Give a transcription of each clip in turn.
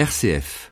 RCF.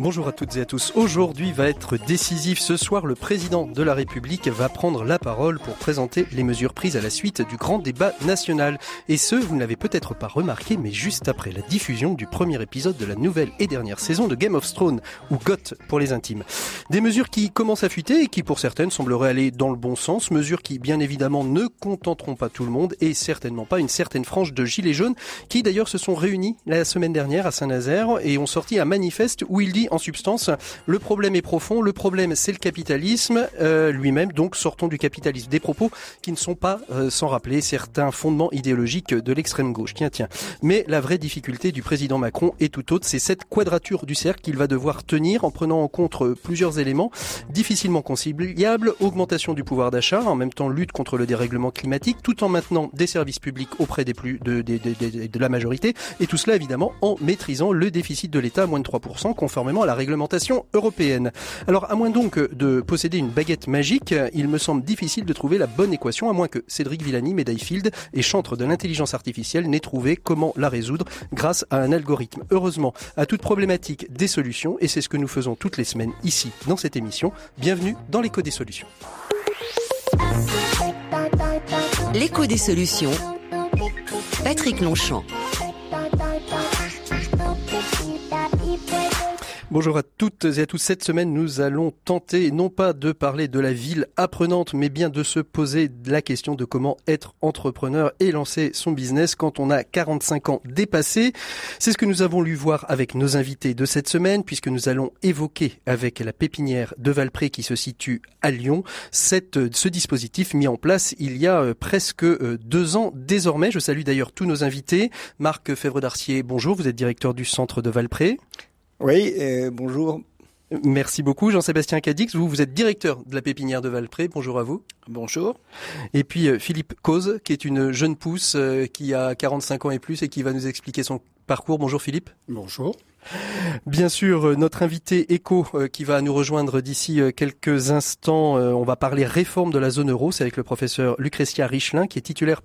Bonjour à toutes et à tous. Aujourd'hui va être décisif. Ce soir, le président de la République va prendre la parole pour présenter les mesures prises à la suite du grand débat national. Et ce, vous ne l'avez peut-être pas remarqué, mais juste après la diffusion du premier épisode de la nouvelle et dernière saison de Game of Thrones, ou GOT pour les intimes. Des mesures qui commencent à fuiter et qui pour certaines sembleraient aller dans le bon sens. Mesures qui bien évidemment ne contenteront pas tout le monde et certainement pas une certaine frange de gilets jaunes qui d'ailleurs se sont réunis la semaine dernière à Saint-Nazaire et ont sorti un manifeste où il dit en substance le problème est profond, le problème c'est le capitalisme euh, lui-même, donc sortons du capitalisme. Des propos qui ne sont pas euh, sans rappeler certains fondements idéologiques de l'extrême gauche. Tiens, tiens. Mais la vraie difficulté du président Macron est tout autre, c'est cette quadrature du cercle qu'il va devoir tenir en prenant en compte plusieurs éléments difficilement conciliables, augmentation du pouvoir d'achat, en même temps lutte contre le dérèglement climatique, tout en maintenant des services publics auprès des plus de, de, de, de la majorité, et tout cela évidemment en maîtrisant le déficit de l'État à moins de 3%, conformément à la réglementation européenne. Alors, à moins donc de posséder une baguette magique, il me semble difficile de trouver la bonne équation, à moins que Cédric Villani, médaille Field et chantre de l'intelligence artificielle, n'ait trouvé comment la résoudre grâce à un algorithme. Heureusement, à toute problématique, des solutions, et c'est ce que nous faisons toutes les semaines ici, dans cette émission. Bienvenue dans l'écho des solutions. L'écho des solutions. Patrick Longchamp. Bonjour à toutes et à tous. Cette semaine, nous allons tenter non pas de parler de la ville apprenante, mais bien de se poser la question de comment être entrepreneur et lancer son business quand on a 45 ans dépassés. C'est ce que nous avons lu voir avec nos invités de cette semaine, puisque nous allons évoquer avec la pépinière de Valpré qui se situe à Lyon, cette, ce dispositif mis en place il y a presque deux ans désormais. Je salue d'ailleurs tous nos invités. Marc Fèvre-Darcier, bonjour. Vous êtes directeur du centre de Valpré. Oui, euh, bonjour. Merci beaucoup. Jean-Sébastien Cadix, vous, vous êtes directeur de la pépinière de Valpré. Bonjour à vous. Bonjour. Et puis euh, Philippe Cause, qui est une jeune pousse euh, qui a 45 ans et plus et qui va nous expliquer son parcours. Bonjour Philippe. Bonjour. Bien sûr, notre invité éco qui va nous rejoindre d'ici quelques instants, on va parler réforme de la zone euro. C'est avec le professeur Lucretia Richelin qui est titulaire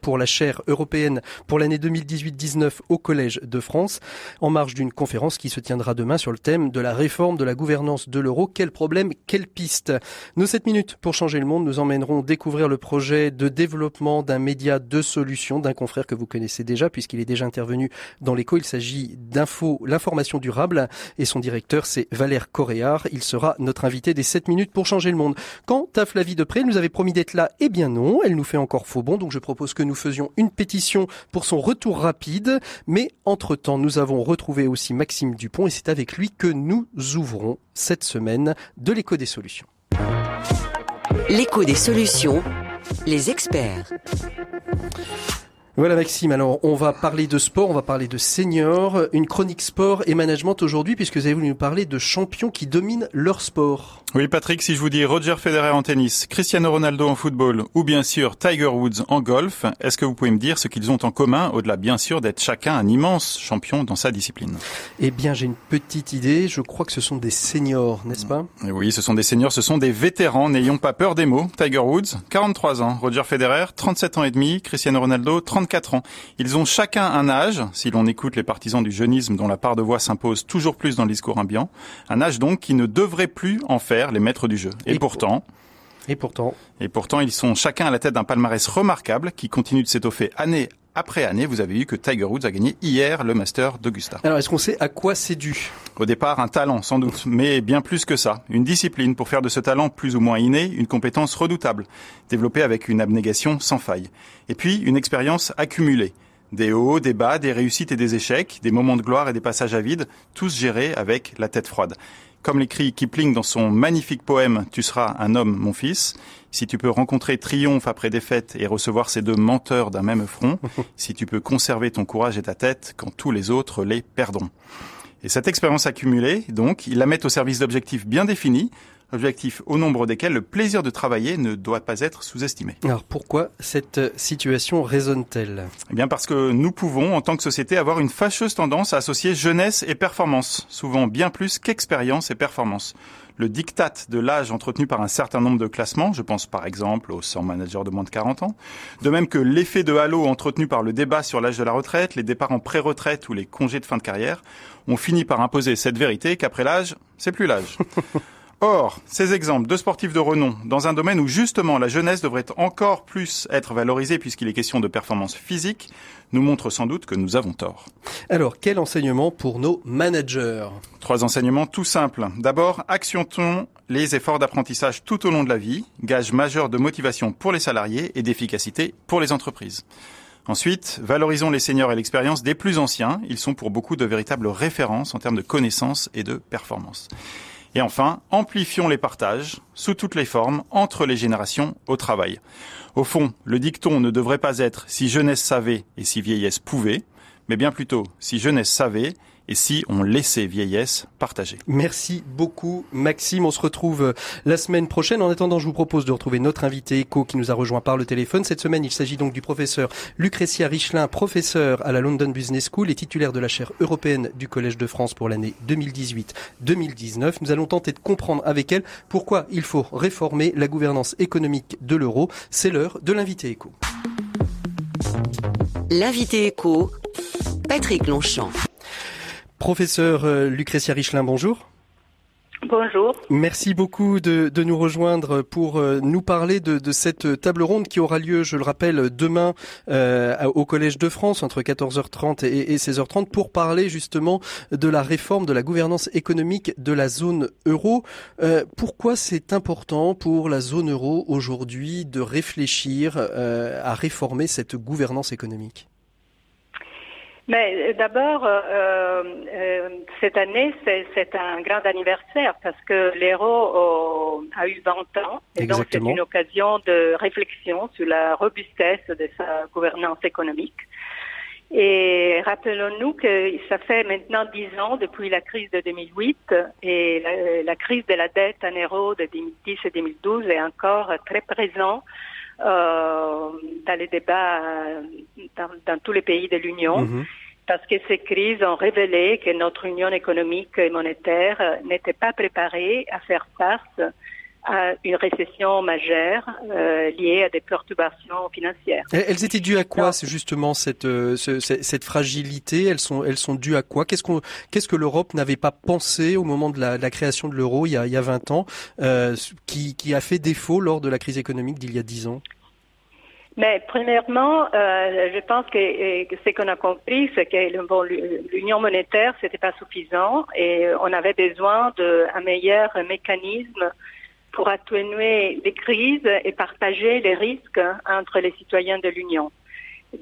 pour la chaire européenne pour l'année 2018-19 au Collège de France, en marge d'une conférence qui se tiendra demain sur le thème de la réforme de la gouvernance de l'euro. Quel problème, quelle piste Nos 7 minutes pour changer le monde nous emmèneront découvrir le projet de développement d'un média de solution d'un confrère que vous connaissez déjà puisqu'il est déjà intervenu dans l'écho. Il s'agit d'info, l'information durable et son directeur c'est Valère Coréard. Il sera notre invité des 7 minutes pour changer le monde. Quant à Flavie Depré, elle nous avait promis d'être là. Eh bien non, elle nous fait encore faux bon, donc je propose que nous faisions une pétition pour son retour rapide. Mais entre-temps, nous avons retrouvé aussi Maxime Dupont et c'est avec lui que nous ouvrons cette semaine de l'écho des solutions. L'écho des solutions, les experts. Voilà Maxime, alors on va parler de sport, on va parler de seniors, une chronique sport et management aujourd'hui puisque vous avez voulu nous parler de champions qui dominent leur sport. Oui Patrick, si je vous dis Roger Federer en tennis, Cristiano Ronaldo en football ou bien sûr Tiger Woods en golf, est-ce que vous pouvez me dire ce qu'ils ont en commun au-delà bien sûr d'être chacun un immense champion dans sa discipline? Eh bien j'ai une petite idée, je crois que ce sont des seniors, n'est-ce pas? Oui, ce sont des seniors, ce sont des vétérans, n'ayons pas peur des mots. Tiger Woods, 43 ans, Roger Federer, 37 ans et demi, Cristiano Ronaldo, 34 ans. Ils ont chacun un âge, si l'on écoute les partisans du jeunisme dont la part de voix s'impose toujours plus dans le discours ambiant, un âge donc qui ne devrait plus en faire les maîtres du jeu. Et, Et pourtant, Et pourtant, et pourtant, ils sont chacun à la tête d'un palmarès remarquable qui continue de s'étoffer année après année. Vous avez vu que Tiger Woods a gagné hier le Master d'Augusta. alors est-ce qu'on sait à quoi c'est dû? Au départ, un talent, sans doute, mais bien plus que ça. Une discipline pour faire de ce talent plus ou moins inné une compétence redoutable, développée avec une abnégation sans faille. Et puis, une expérience accumulée. Des hauts, des bas, des réussites et des échecs, des moments de gloire et des passages à vide, tous gérés avec la tête froide. Comme l'écrit Kipling dans son magnifique poème Tu seras un homme, mon fils, si tu peux rencontrer triomphe après défaite et recevoir ces deux menteurs d'un même front, si tu peux conserver ton courage et ta tête quand tous les autres les perdront. Et cette expérience accumulée, donc, ils la mettent au service d'objectifs bien définis, objectif au nombre desquels le plaisir de travailler ne doit pas être sous-estimé. Alors pourquoi cette situation résonne-t-elle? Eh bien parce que nous pouvons, en tant que société, avoir une fâcheuse tendance à associer jeunesse et performance, souvent bien plus qu'expérience et performance le diktat de l'âge entretenu par un certain nombre de classements, je pense par exemple aux 100 managers de moins de 40 ans, de même que l'effet de halo entretenu par le débat sur l'âge de la retraite, les départs en pré-retraite ou les congés de fin de carrière, ont fini par imposer cette vérité qu'après l'âge, c'est plus l'âge. Or, ces exemples de sportifs de renom, dans un domaine où justement la jeunesse devrait encore plus être valorisée puisqu'il est question de performance physique, nous montrent sans doute que nous avons tort. Alors, quel enseignement pour nos managers? Trois enseignements tout simples. D'abord, actionnons les efforts d'apprentissage tout au long de la vie, gage majeur de motivation pour les salariés et d'efficacité pour les entreprises. Ensuite, valorisons les seniors et l'expérience des plus anciens. Ils sont pour beaucoup de véritables références en termes de connaissances et de performances. Et enfin, amplifions les partages, sous toutes les formes, entre les générations au travail. Au fond, le dicton ne devrait pas être si jeunesse savait et si vieillesse pouvait, mais bien plutôt si jeunesse savait et si on laissait vieillesse partager. Merci beaucoup Maxime, on se retrouve euh, la semaine prochaine. En attendant, je vous propose de retrouver notre invité éco qui nous a rejoint par le téléphone. Cette semaine, il s'agit donc du professeur Lucretia Richelin, professeur à la London Business School et titulaire de la chaire européenne du Collège de France pour l'année 2018-2019. Nous allons tenter de comprendre avec elle pourquoi il faut réformer la gouvernance économique de l'euro. C'est l'heure de l'invité éco. L'invité éco, Patrick Longchamp. Professeur euh, Lucretia Richelin, bonjour. Bonjour. Merci beaucoup de, de, nous rejoindre pour euh, nous parler de, de, cette table ronde qui aura lieu, je le rappelle, demain euh, au Collège de France entre 14h30 et, et 16h30 pour parler justement de la réforme de la gouvernance économique de la zone euro. Euh, pourquoi c'est important pour la zone euro aujourd'hui de réfléchir euh, à réformer cette gouvernance économique? Mais euh, d'abord, euh, euh, cette année, c'est un grand anniversaire parce que l'euro a eu 20 ans. Et donc, c'est une occasion de réflexion sur la robustesse de sa gouvernance économique. Et rappelons-nous que ça fait maintenant 10 ans depuis la crise de 2008 et la, la crise de la dette en euro de 2010 et 2012 est encore très présent euh, dans les débats dans, dans, tous les pays de l'Union. Mm -hmm. Parce que ces crises ont révélé que notre union économique et monétaire n'était pas préparée à faire face à une récession majeure euh, liée à des perturbations financières. Elles étaient dues à quoi, c'est justement cette, euh, ce, cette fragilité? Elles sont, elles sont dues à quoi? Qu'est-ce qu'on, qu'est-ce que l'Europe n'avait pas pensé au moment de la, de la création de l'euro il y a, il y a 20 ans, euh, qui, qui a fait défaut lors de la crise économique d'il y a 10 ans? Mais premièrement, euh, je pense que, que ce qu'on a compris, c'est que l'union monétaire, c'était pas suffisant et on avait besoin d'un meilleur mécanisme pour atténuer les crises et partager les risques entre les citoyens de l'Union.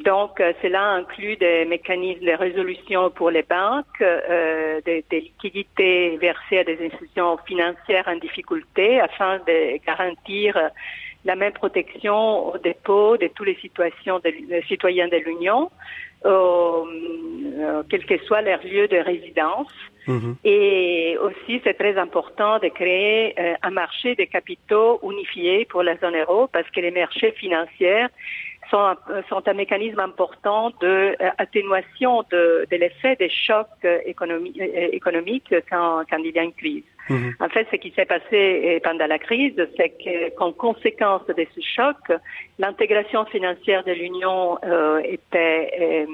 Donc, cela inclut des mécanismes de résolution pour les banques, euh, des, liquidités versées à des institutions financières en difficulté afin de garantir la même protection aux dépôts de tous les situations de, les citoyens de l'Union, euh, euh, quel que soit leur lieu de résidence. Mmh. Et aussi, c'est très important de créer euh, un marché de capitaux unifié pour la zone euro parce que les marchés financiers sont un, sont un mécanisme important de euh, atténuation de, de l'effet des chocs économiques, économiques quand, quand il y a une crise. Mmh. En fait, ce qui s'est passé pendant la crise, c'est qu'en conséquence de ce choc, l'intégration financière de l'Union euh, était euh,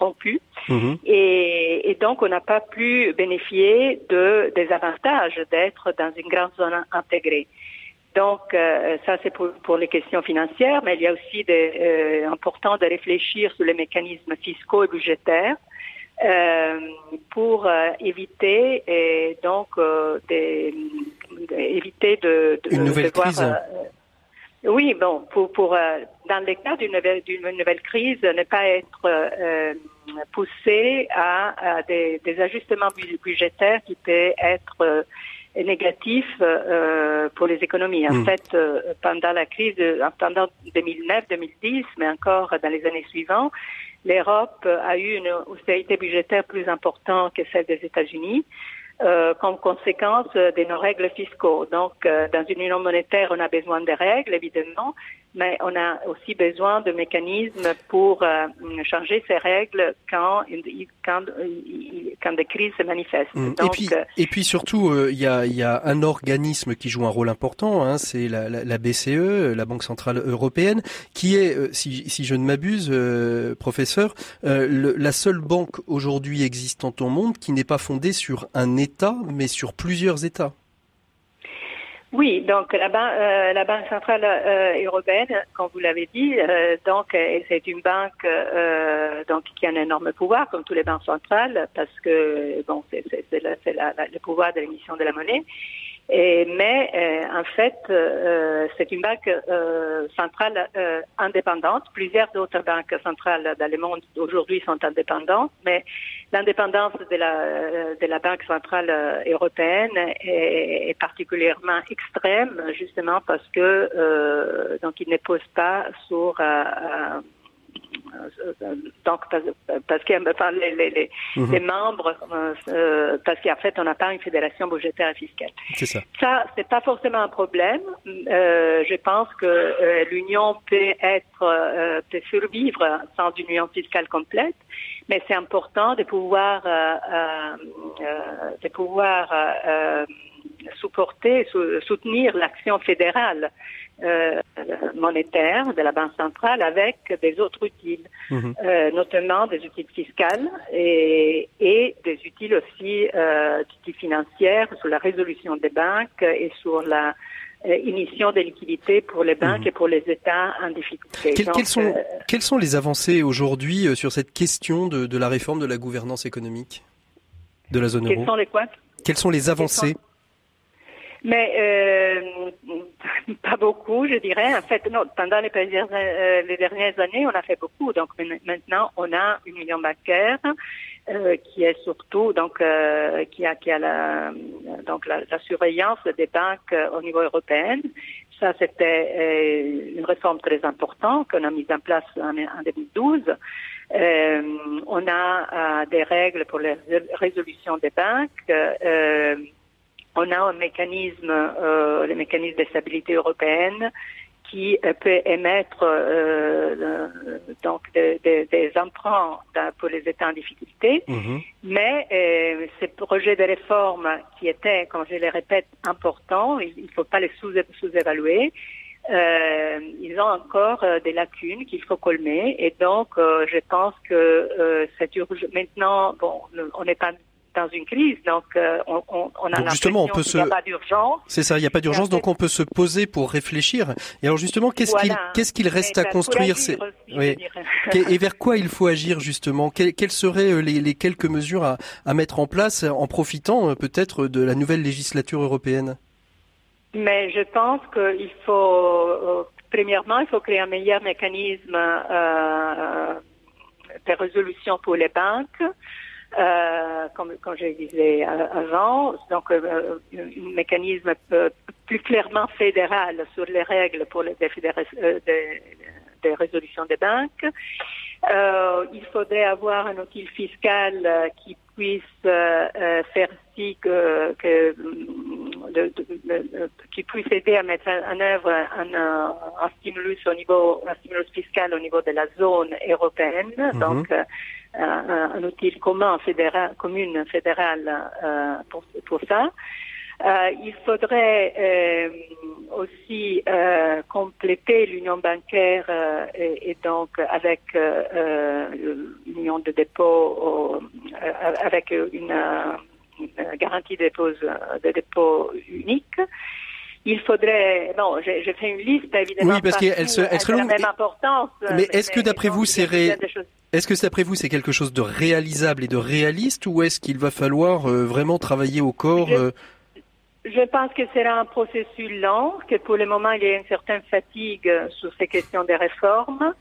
rompue mmh. et, et, donc on n'a pas pu bénéficier de, des avantages d'être dans une grande zone intégrée. Donc, euh, ça, c'est pour, pour, les questions financières, mais il y a aussi des, euh, important de réfléchir sur les mécanismes fiscaux et budgétaires euh, pour éviter et donc des, éviter de, de, une nouvelle de voir, crise. oui, bon, pour, pour dans le cas d'une nouvelle, nouvelle, crise, ne pas être poussé à, à des, des, ajustements budgétaires qui peuvent être négatif euh, pour les économies. En Hmm. mmh. fait, euh, pendant la crise, de, pendant 2009-2010, mais encore dans les années suivantes, l'Europe a eu une austérité budgétaire plus importante que celle des États-Unis. Euh, comme conséquence de nos règles fiscaux. Donc, euh, dans une union monétaire, on a besoin de règles, évidemment, mais on a aussi besoin de mécanismes pour euh, changer ces règles quand, quand, quand des crises se manifestent. Mmh. Donc, et, puis, et puis surtout, il y, a, y, a, un organisme qui joue un rôle important, hein, c'est la, la, la, BCE, la Banque Centrale Européenne, qui est, si, si je ne m'abuse, professeur, le, la seule banque aujourd'hui existante au monde qui n'est pas fondée sur un Mais sur plusieurs États. Oui, donc la, euh, la Banque centrale euh, européenne, comme vous l'avez dit, euh, donc c'est une banque donc qui a un énorme pouvoir, comme tous les banques centrales, parce que bon, c'est le pouvoir de l'émission de la monnaie. Et, mais euh, en fait, euh, c'est une banque euh, centrale indépendante. Plusieurs autres banques centrales dans le monde aujourd'hui sont indépendantes, mais l'indépendance de la, de la Banque centrale européenne est, est particulièrement extrême, justement parce que donc il ne pose pas sur donc parce, que enfin, les, les, mhm. les, membres, euh, parce qu'en fait, on n'a pas une fédération budgétaire et fiscale. C'est ça. Ça, c'est pas forcément un problème. Euh, je pense que euh, l'union peut être, euh, peut survivre sans une union fiscale complète, mais c'est important de pouvoir, euh, de pouvoir supporter, soutenir l'action fédérale euh, monétaire de la Banque centrale avec des autres outils, mhm. euh, notamment des outils fiscaux et, et des outils aussi euh, financiers sur la résolution des banques et sur la euh, émission des liquidités pour les banques mhm. et pour les États en difficulté. quelles, sont, quelles sont les avancées aujourd'hui sur cette question de, de, la réforme de la gouvernance économique de la zone euro Quelles sont les quoi? Quelles sont les avancées mais euh, pas beaucoup, je dirais. En fait, non, pendant les, euh, dernières années, on a fait beaucoup. Donc maintenant, on a une union bancaire euh, qui est surtout donc euh, qui a qui a la donc la, la surveillance des banques au niveau européen. Ça, c'était une réforme très importante qu'on a mise en place en, en 2012. on a des règles pour la résolution des banques on a un mécanisme, euh, le mécanisme de stabilité européenne, qui euh, peut émettre euh, donc des emprunts pour les États en difficulté, mhm. mais euh, ces projets de réforme qui étaient, comme je le répète, importants, il ne faut pas les sous-évaluer. Euh, ils ont encore des lacunes qu'il faut colmer et donc je pense que c'est urgent. Maintenant, bon, on n'est pas dans une crise, donc euh, on, on, on, a justement, on peut se... n'y a pas d'urgence. C'est ça, il n'y a pas d'urgence, donc on peut se poser pour réfléchir. Et alors justement, qu'est-ce qu'il reste à construire. Oui. Et vers quoi il faut agir justement? Quelles seraient euh, les, les quelques mesures à, à, mettre en place en profitant euh, peut-être de la nouvelle législature européenne? Mais je pense qu'il faut, premièrement, il faut créer un meilleur mécanisme euh, de résolution pour les banques. Euh, comme, comme, je disais avant, donc euh, un mécanisme plus clairement fédéral sur les règles pour les défis de, de, résolution des banques. Euh, il faudrait avoir un outil fiscal qui puisse faire que, que de, qui puisse aider à mettre en œuvre un, un, stimulus au niveau un stimulus fiscal au niveau de la zone européenne. Mhm. Donc un, un, outil commun fédéral, commune fédérale euh, pour, pour ça. Euh, il faudrait euh, aussi euh, compléter l'union bancaire euh, et, et, donc avec euh, l'union de dépôt, avec une, une, garantie de dépôt, de dépôt unique. Il faudrait, non, j'ai fait une liste évidemment. Oui, parce qu'elle se, elle serait longue. Même importance, mais, est-ce que d'après vous, c'est ré... Est-ce que d'après vous c'est quelque chose de réalisable et de réaliste ou est-ce qu'il va falloir euh, vraiment travailler au corps je, euh... je, pense que c'est un processus lent, que pour le moment il y a une certaine fatigue sur ces questions des réformes.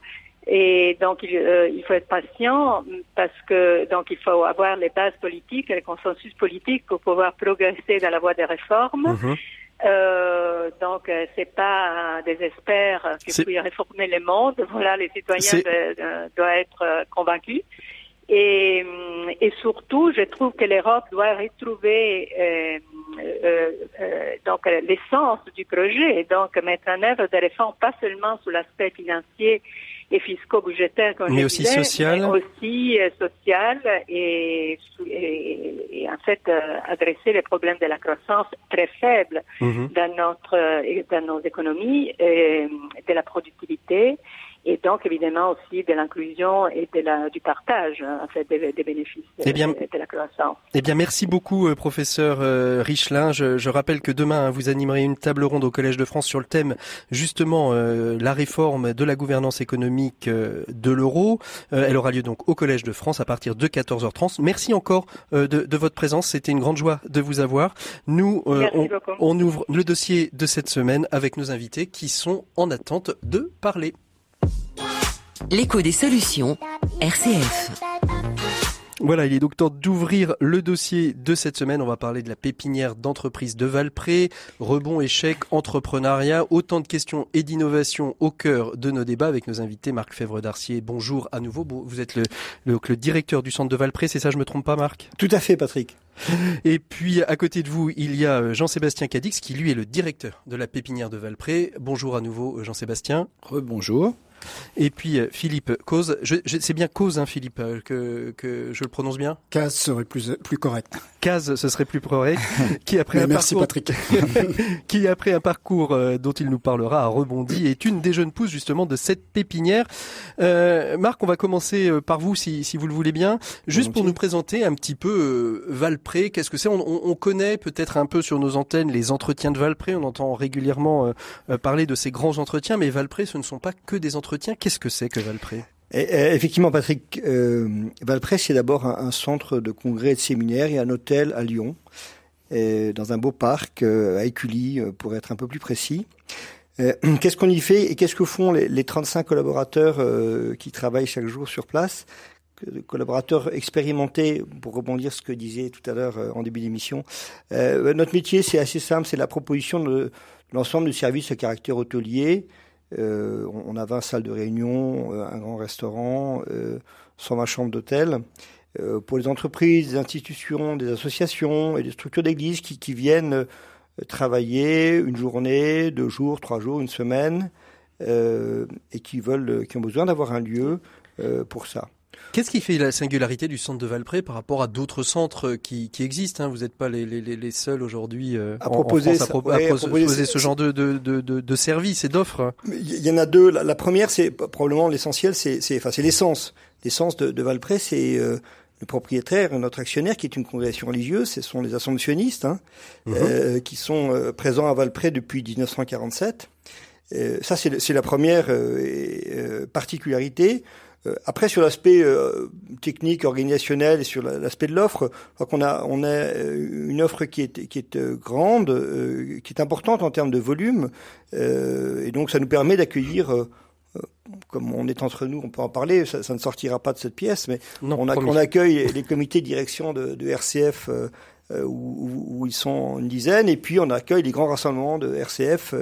Et donc il, euh, il, faut être patient parce que donc il faut avoir les bases politiques et le consensus politique pour pouvoir progresser dans la voie des réformes. Mm-hmm. Euh, donc, euh, c'est pas des experts qui puissent réformer le monde. Voilà, les citoyens doivent être euh, convaincus. Et, et surtout, je trouve que l'Europe doit retrouver euh, euh, euh, donc l'essence du projet, et donc mettre en œuvre des réformes pas seulement sur l'aspect financier et fisco-budgétaire, mais aussi social, mais aussi euh, social et, et, et, en fait euh, adresser les problèmes de la croissance très faible Mhm. dans notre euh, dans nos économies, et de la productivité et donc évidemment aussi de l'inclusion et de la, du partage hein, en fait des, des bénéfices Eh bien- de, de la croissance. Eh bien, merci beaucoup, euh, professeur euh, Richelin. Je, je rappelle que demain, hein, vous animerez une table ronde au Collège de France sur le thème justement euh, la réforme de la gouvernance économique euh, de l'euro. Euh, elle aura lieu donc au Collège de France à partir de 14h30. Merci encore euh, de, de votre présence. C'était une grande joie de vous avoir. Nous, euh, on ouvre le dossier de cette semaine avec nos invités qui sont en attente de parler. L'écho des solutions. RCF. Voilà, il est donc temps d'ouvrir le dossier de cette semaine. On va parler de la pépinière d'entreprise de Valpré, rebond, échec, entrepreneuriat, autant de questions et d'innovations au cœur de nos débats avec nos invités. Marc Fèvre d'Arcier, bonjour à nouveau. Vous êtes le, le, le directeur du centre de Valpré, c'est ça, je me trompe pas Marc? Tout à fait, Patrick. Et puis à côté de vous, il y a euh, Jean-Sébastien Cadix qui lui est le directeur de la pépinière de Valpré. Bonjour à nouveau euh, Jean-Sébastien. Rebonjour. Et puis euh, Philippe Cause, je, c'est bien Cause hein, Philippe, euh, que, je le prononce bien? Case serait plus, plus correct. Case, ce serait plus correct. qui après Mais un merci parcours, Patrick. qui après un parcours euh, dont il nous parlera a rebondi est une des jeunes pousses justement de cette pépinière. Euh, Marc, on va commencer euh, par vous si, si vous le voulez bien, juste pour Volontiers. nous présenter un petit peu euh, Valpré. Qu'est-ce que c'est? On, on- on connaît peut-être un peu sur nos antennes les entretiens de Valpré. On entend régulièrement euh, parler de ces grands entretiens, mais Valpré, ce ne sont pas que des entretiens. Qu'est-ce que c'est que Valpré? Effectivement, Patrick, euh, Valprès, c'est d'abord un, centre de congrès et de séminaire et un hôtel à Lyon, dans un beau parc euh, à Écully, euh, pour être un peu plus précis. Euh, qu'est-ce qu'on y fait et qu'est-ce que font les, les 35 collaborateurs qui travaillent chaque jour sur place? Collaborateurs expérimentés, pour rebondir ce que disait tout à l'heure en début d'émission. Notre métier, c'est assez simple, c'est la proposition de l'ensemble du service à caractère hôtelier, euh, on a 20 salles de réunion, euh, un grand restaurant, euh, 120 chambres d'hôtel. Euh, pour les entreprises, des institutions, des associations et des structures d'église qui, qui viennent euh, travailler une journée, deux jours, trois jours, une semaine, euh, et qui veulent, euh, qui ont besoin d'avoir un lieu euh, pour ça. Qu'est-ce qui fait la singularité du centre de Valpré par rapport à d'autres centres qui, qui existent hein? Vous n'êtes pas les, les, les seuls aujourd'hui euh, À en proposer France à, ça, pro- ouais, à à proposer ce genre de, de, de, de, services et d'offres. Il y en a deux. La, la première, c'est probablement l'essentiel, c'est enfin, c'est l'essence. L'essence de, de Valpré, c'est euh, le propriétaire, notre actionnaire, qui est une congrégation religieuse. Ce sont les assomptionnistes hein, Mhm. euh, qui sont euh, présents à Valpré depuis 1947. Euh, ça, c'est la première euh, euh, particularité. Euh, après, sur l'aspect euh, technique, organisationnel et sur la- l'aspect de l'offre, qu'on a, on a euh, une offre qui est, qui est grande, qui est importante en termes de volume, et donc ça nous permet d'accueillir, comme on est entre nous, on peut en parler, ça, ça ne sortira pas de cette pièce, mais Non, on, a- promis. on accueille les comités de direction de, de RCF euh, où, ils sont une dizaine, et puis on accueille les grands rassemblements de RCF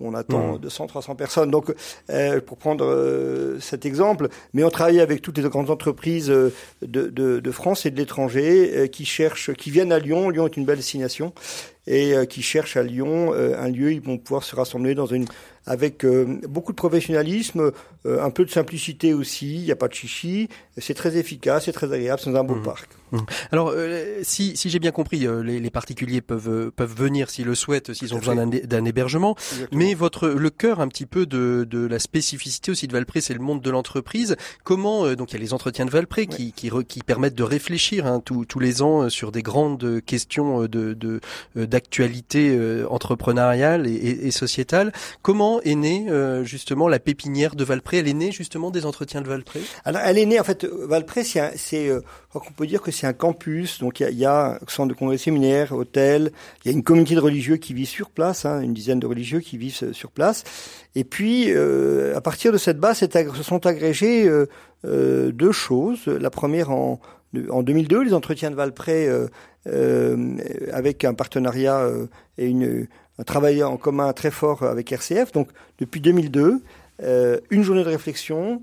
on attend Mhm. 200, 300 personnes. Donc, euh, pour prendre euh, cet exemple, mais on travaille avec toutes les grandes entreprises euh, de, de, de France et de l'étranger euh, qui cherchent, qui viennent à Lyon. Lyon est une belle destination et euh, qui cherchent à Lyon euh, un lieu. Ils vont pouvoir se rassembler dans une avec euh, beaucoup de professionnalisme, euh, un peu de simplicité aussi. Il n'y a pas de chichi. C'est très efficace, c'est très agréable. C'est un beau Mhm. parc. Alors, euh, si, si j'ai bien compris, euh, les, les particuliers peuvent, euh, peuvent venir s'ils le souhaitent, s'ils ont Tout besoin d'un hébergement. Exactement. Mais votre le cœur un petit peu de, de la spécificité aussi de Valpré, c'est le monde de l'entreprise. Comment euh, donc il y a les entretiens de Valpré qui qui, qui permettent de réfléchir hein, tous tous les ans euh, sur des grandes questions de de euh, d'actualité euh, entrepreneuriale et, et, et sociétale. Comment est née euh, justement la pépinière de Valpré? Elle est née justement des entretiens de Valpré? Alors, elle est née, en fait, euh, Valpré, c'est, euh, qu'on peut dire que c'est un campus. Donc, il y a, y a centre de congrès séminaire, hôtel. Il y a une communauté de religieux qui vit sur place, hein, une dizaine de religieux qui vivent euh, sur place. Et puis, euh, à partir de cette base, se sont agrégées euh, deux choses. La première en, en 2002, les entretiens de Valpré, euh, euh, avec un partenariat euh, et une, un travail en commun très fort avec RCF. Donc, depuis 2002, euh, une journée de réflexion,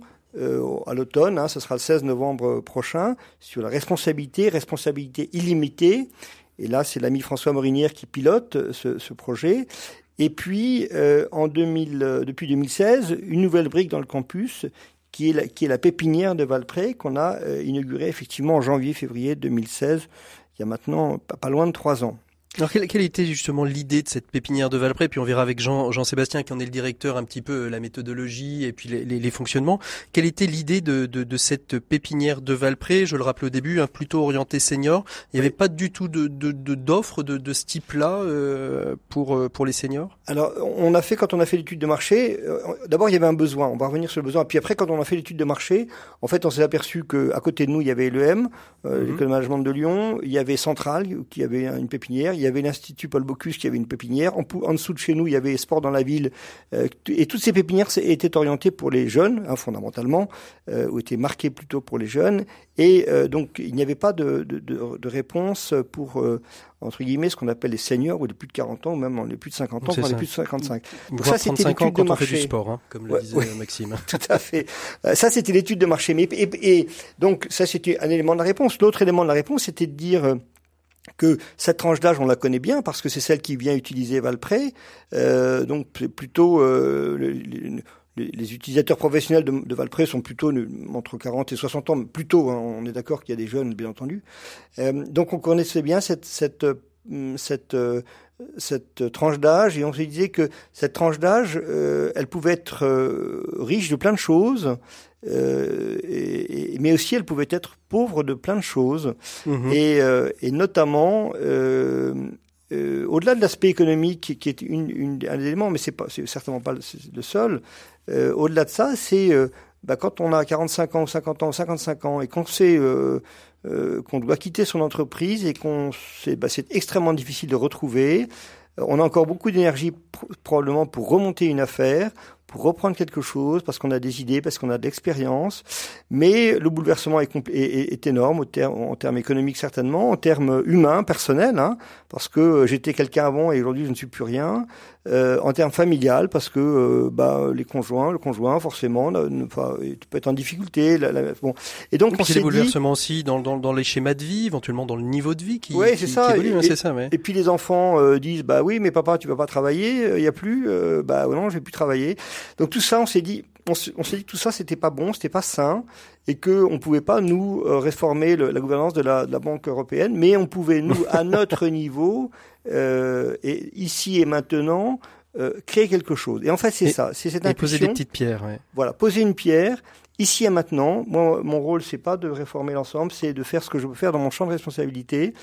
à l'automne, hein, ce sera le 16 novembre prochain, sur la responsabilité, responsabilité illimitée. Et là, c'est l'ami François Morinière qui pilote ce, ce projet. Et puis, en 2000, depuis 2016, une nouvelle brique dans le campus qui est la, qui est la pépinière de Valpré qu'on a inaugurée effectivement en janvier-février 2016, il y a maintenant pas loin de trois ans. Alors quelle, quelle, était justement l'idée de cette pépinière de Valpré? Puis on verra avec Jean, Jean-Sébastien qui en est le directeur un petit peu la méthodologie et puis les, les, les fonctionnements. Quelle était l'idée de, de, de, cette pépinière de Valpré? Je le rappelle au début, hein, plutôt orienté senior. Il n'y avait pas du tout de, d'offres de, de, ce type-là euh, pour euh, pour les seniors? Alors on a fait quand on a fait l'étude de marché. Euh, D'abord il y avait un besoin. On va revenir sur le besoin. Puis après quand on a fait l'étude de marché, en fait on s'est aperçu que à côté de nous il y avait l'EM, euh, mm-hmm. l'école de management de Lyon. Il y avait Centrale qui avait une pépinière. Il y avait l'Institut Paul Bocuse qui avait une pépinière. En, en, dessous de chez nous, il y avait Sport dans la ville. Euh, et toutes ces pépinières étaient orientées pour les jeunes, hein, fondamentalement, euh, ou étaient marquées plutôt pour les jeunes. Et euh, donc, il n'y avait pas de, de, de, de réponse pour, entre guillemets, ce qu'on appelle les seniors, ou les plus de 40 ans, ou même les plus de 50 ans, enfin les plus de 55. Donc ça, c'était l'étude de marché. fait du sport, hein, comme le ouais, disait ouais, Maxime. Tout à fait. Ça, c'était l'étude de marché. Mais, et, et donc, ça, c'était un élément de la réponse. L'autre élément de la réponse, c'était de dire que cette tranche d'âge, on la connaît bien parce que c'est celle qui vient utiliser Valpré. Euh, donc plutôt euh, les, les, utilisateurs professionnels de, de, Valpré sont plutôt entre 40 et 60 ans, plutôt. Hein, on est d'accord qu'il y a des jeunes, bien entendu. Euh, donc on connaissait bien cette cette cette cette tranche d'âge et on se disait que cette tranche d'âge, euh, elle pouvait être euh, riche de plein de choses, euh, et, mais aussi elle pouvait être pauvre de plein de choses, mmh. et, et, notamment au-delà de l'aspect économique qui est une, une, un élément, mais c'est c'est certainement pas le, le seul. au-delà de ça, c'est bah, quand on a 45 ans, ou 50 ans, ou 55 ans, et qu'on sait euh, euh, qu'on doit quitter son entreprise et qu'on c'est bah, extrêmement difficile de retrouver. On a encore beaucoup d'énergie probablement pour remonter une affaire pour reprendre quelque chose, parce qu'on a des idées, parce qu'on a de l'expérience. Mais le bouleversement est, énorme en termes économiques certainement, en termes humains, personnels, hein, parce que j'étais quelqu'un avant et aujourd'hui je ne suis plus rien. Euh, en termes familial, parce que euh, bah, les conjoints, le conjoint forcément, ne, ne, pas, peut être en difficulté. La, la, bon. Et donc et on s'est des bouleversements aussi dans, dans, dans, les schémas de vie, éventuellement dans le niveau de vie qui, ouais, c'est ça. évolue. Et, hein, c'est ça mais... et puis les enfants euh, disent bah oui, mais papa, tu vas pas travailler, il y a plus, euh, bah non, je vais plus travailler. Donc tout ça, on s'est dit, on s'est dit que tout ça, c'était pas bon, c'était pas sain, et que on pouvait pas nous euh, réformer le, la gouvernance de la, de la, Banque européenne, mais on pouvait nous, à notre niveau, euh, et ici et maintenant, euh, créer quelque chose. Et en fait, c'est ça, c'est cette et poser des petites pierres. Ouais. Voilà, poser une pierre. Ici et maintenant, moi, mon rôle, c'est pas de réformer l'ensemble, c'est de faire ce que je peux faire dans mon champ de responsabilité.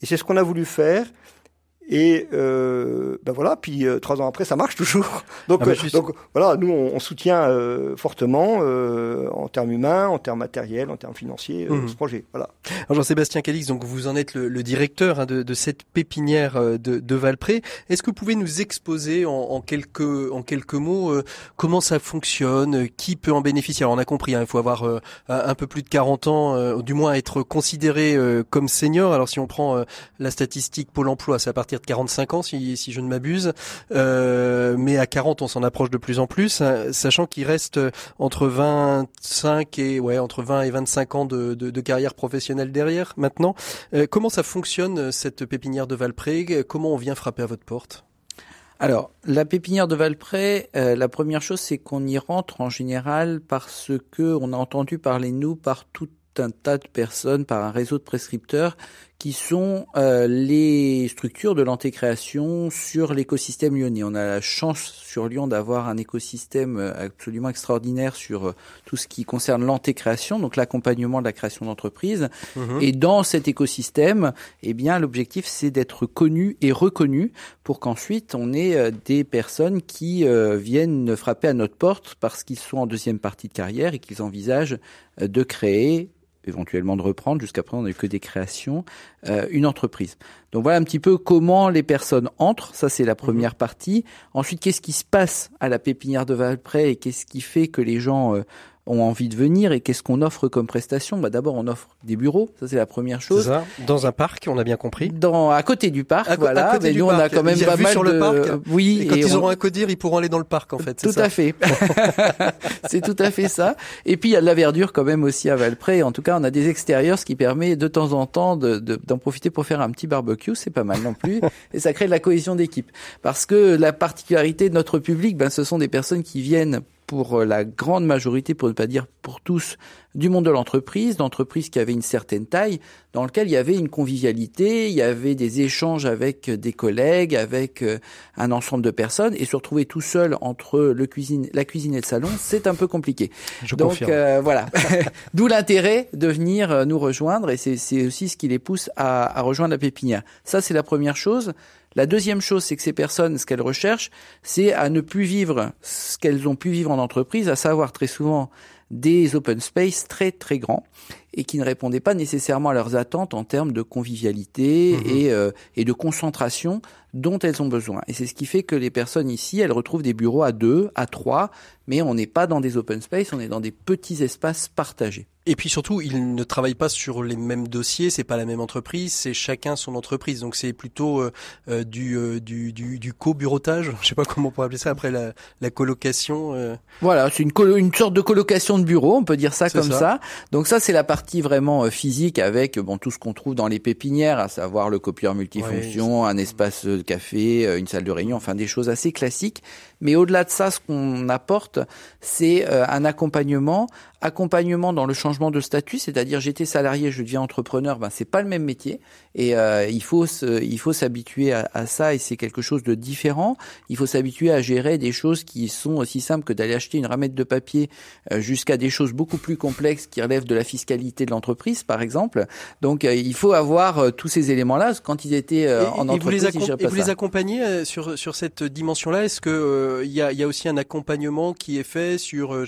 Et c'est ce qu'on a voulu faire. Et euh, ben voilà, puis euh, trois ans après, ça marche toujours. Donc, ah bah, euh, donc voilà, nous on, on soutient euh, fortement euh, en termes humains, en termes matériels, en termes financiers mmh. ce projet. Voilà. Alors Jean-Sébastien Calix, donc vous en êtes le, le directeur hein, de, de, cette pépinière de, de Valpré. Est-ce que vous pouvez nous exposer en, en quelques en quelques mots comment ça fonctionne, qui peut en bénéficier? Alors on a compris, hein, il faut avoir un peu plus de 40 ans, du moins être considéré comme senior. Alors si on prend la statistique Pôle Emploi, c'est à partir de 45 ans, si, je ne m'abuse. Euh, mais à 40, on s'en approche de plus en plus, hein, sachant qu'il reste entre 25 et ouais entre 20 et 25 ans de, carrière professionnelle derrière. Maintenant, euh, comment ça fonctionne cette pépinière de Valpré? Comment on vient frapper à votre porte? Alors, la pépinière de Valpré, euh, la première chose, c'est qu'on y rentre en général parce que on a entendu parler nous par tout un tas de personnes, par un réseau de prescripteurs qui sont euh, les structures de l'antécréation sur l'écosystème lyonnais. On a la chance sur Lyon d'avoir un écosystème euh, absolument extraordinaire sur euh, tout ce qui concerne l'antécréation, donc l'accompagnement de la création d'entreprises. Mmh. Et dans cet écosystème, eh bien, l'objectif c'est d'être connu et reconnu pour qu'ensuite on ait euh, des personnes qui euh, viennent frapper à notre porte parce qu'ils sont en deuxième partie de carrière et qu'ils envisagent de créer éventuellement de reprendre. Jusqu'à présent, on n'a eu que des créations, euh, une entreprise. Donc voilà un petit peu comment les personnes entrent. Ça, c'est la première mmh. partie. Ensuite, qu'est-ce qui se passe à la pépinière de Valpré et qu'est-ce qui fait que les gens euh, ont envie de venir et qu'est-ce qu'on offre comme prestation? Bah, D'abord, on offre des bureaux, ça c'est la première chose. Ça, dans un parc, on a bien compris. Dans, à côté du parc, voilà. mais nous, on a quand même pas mal sur de... le parc. Oui. Et quand ils auront un codir, ils pourront aller dans le parc, en fait. Tout ça à fait. c'est tout à fait ça. Et puis, il y a de la verdure quand même aussi à Valpré. En tout cas, on a des extérieurs, ce qui permet de temps en temps d'en de, d'en profiter pour faire un petit barbecue. C'est pas mal non plus. et ça crée de la cohésion d'équipe. Parce que la particularité de notre public, ben, ce sont des personnes qui viennent pour euh, la grande majorité, pour ne pas dire pour tous, du monde de l'entreprise, d'entreprises qui avaient une certaine taille, dans lequel il y avait une convivialité, il y avait des échanges avec des collègues, avec euh, un ensemble de personnes, et se retrouver tout seul entre le cuisine, la cuisine et le salon, c'est un peu compliqué. Je Donc confirme. euh, voilà, d'où l'intérêt de venir euh, nous rejoindre, et c'est aussi ce qui les pousse à, à rejoindre la pépinière. Ça, c'est la première chose. La deuxième chose, c'est que ces personnes, ce qu'elles recherchent, c'est à ne plus vivre ce qu'elles ont pu vivre en entreprise, à savoir très souvent des open space très très grands et qui ne répondaient pas nécessairement à leurs attentes en termes de convivialité Mhm. et, euh, et de concentration dont elles ont besoin. Et c'est ce qui fait que les personnes ici, elles retrouvent des bureaux à deux, à trois, mais on n'est pas dans des open space, on est dans des petits espaces partagés. Et puis surtout, ils ne travaillent pas sur les mêmes dossiers, c'est pas la même entreprise, c'est chacun son entreprise. Donc c'est plutôt euh, euh, du, euh, du, du, du co-bureautage, je sais pas comment on pourrait appeler ça, après la, la colocation. euh. Voilà, c'est une, colo- une sorte de colocation de bureau, on peut dire ça comme ça. ça. Donc ça, c'est la partie vraiment euh, physique avec bon tout ce qu'on trouve dans les pépinières, à savoir le copieur multifonction, un espace de café, euh, une salle de réunion, enfin des choses assez classiques. Mais au-delà de ça, ce qu'on apporte, c'est euh, un accompagnement, accompagnement dans le changement de statut, c'est-à-dire j'étais salarié, je deviens entrepreneur, ben c'est pas le même métier et euh, il faut se- il faut s'habituer à, à ça et c'est quelque chose de différent. Il faut s'habituer à gérer des choses qui sont aussi simples que d'aller acheter une ramette de papier euh, jusqu'à des choses beaucoup plus complexes qui relèvent de la fiscalité de l'entreprise, par exemple. Donc euh, il faut avoir tous ces éléments-là. Quand ils étaient Et- en et vous les, entreprise, accom- géraient et vous les accompagnez sur, sur cette dimension-là? Est-ce que euh, il y, a, il y a aussi un accompagnement qui est fait sur euh,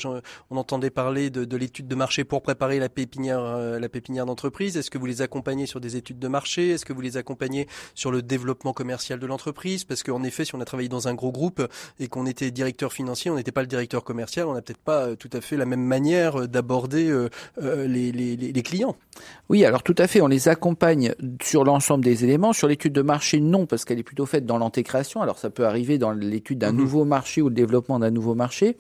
On entendait parler de, de l'étude de marché pour préparer la pépinière, euh, la pépinière d'entreprise. Est-ce que vous les accompagnez sur des études de marché? Est-ce que vous les accompagnez sur le développement commercial de l'entreprise? Parce qu'en effet, si on a travaillé dans un gros groupe et qu'on était directeur financier, on n'était pas le directeur commercial, on n'a peut-être pas euh, tout à fait la même manière euh, d'aborder euh, euh, les, les, les- les clients. Oui, alors tout à fait, on les accompagne sur l'ensemble des éléments. Sur l'étude de marché, non, parce qu'elle est plutôt faite dans l'antécréation. Alors ça peut arriver dans l'étude d'un Mhm. nouveau marché ou le développement d'un nouveau marché,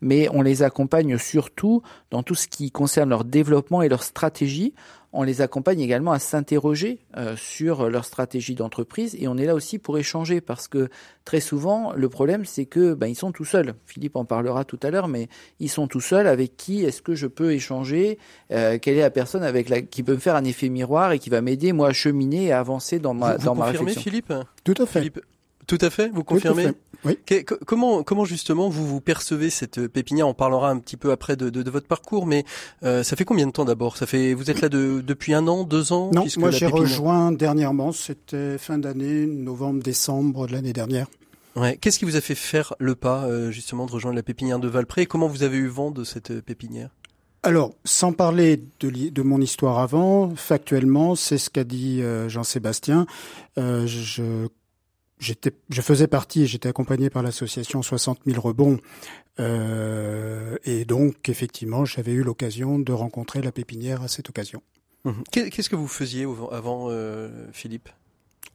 mais on les accompagne surtout dans tout ce qui concerne leur développement et leur stratégie. On les accompagne également à s'interroger euh, sur leur stratégie d'entreprise et on est là aussi pour échanger parce que très souvent le problème c'est que ben, ils sont tout seuls. Philippe en parlera tout à l'heure, mais ils sont tout seuls. Avec qui est-ce que je peux échanger? Euh, Quelle est la personne avec la qui peut me faire un effet miroir et qui va m'aider moi à cheminer et à avancer dans ma vous dans vous ma confirmez, réflexion? Philippe? Tout à fait. Philippe tout à fait, vous confirmez? Oui. Que- comment, comment justement vous vous percevez cette pépinière? On parlera un petit peu après de, de, de votre parcours, mais euh, ça fait combien de temps d'abord? Ça fait, vous êtes là de, depuis un an, deux ans? Non, moi j'ai pépinière- rejoint dernièrement, c'était fin d'année, novembre-décembre de l'année dernière. Ouais. Qu'est-ce qui vous a fait faire le pas euh, justement de rejoindre la pépinière de Valpré? Et Comment vous avez eu vent de cette euh, pépinière? Alors, sans parler de, de mon histoire avant, factuellement, c'est ce qu'a dit euh, Jean-Sébastien. Euh, je, je faisais partie, j'étais accompagné par l'association 60 000 rebonds. Euh, et donc, effectivement, j'avais eu l'occasion de rencontrer la pépinière à cette occasion. Qu'est- Qu'est-ce que vous faisiez avant, euh, Philippe?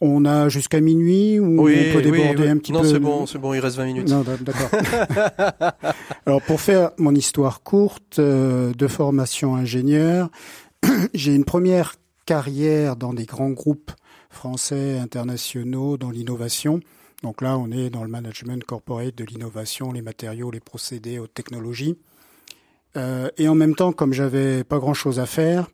On a jusqu'à minuit ou on peut déborder un petit non, peu c'est bon, c'est bon, il reste 20 minutes. Non, d'accord. Alors pour faire mon histoire courte, euh, de formation ingénieur, j'ai une première carrière dans des grands groupes français internationaux dans l'innovation. Donc là, on est dans le management corporate de l'innovation, les matériaux, les procédés, haute technologie. Euh, et en même temps, comme j'avais pas grand-chose à faire,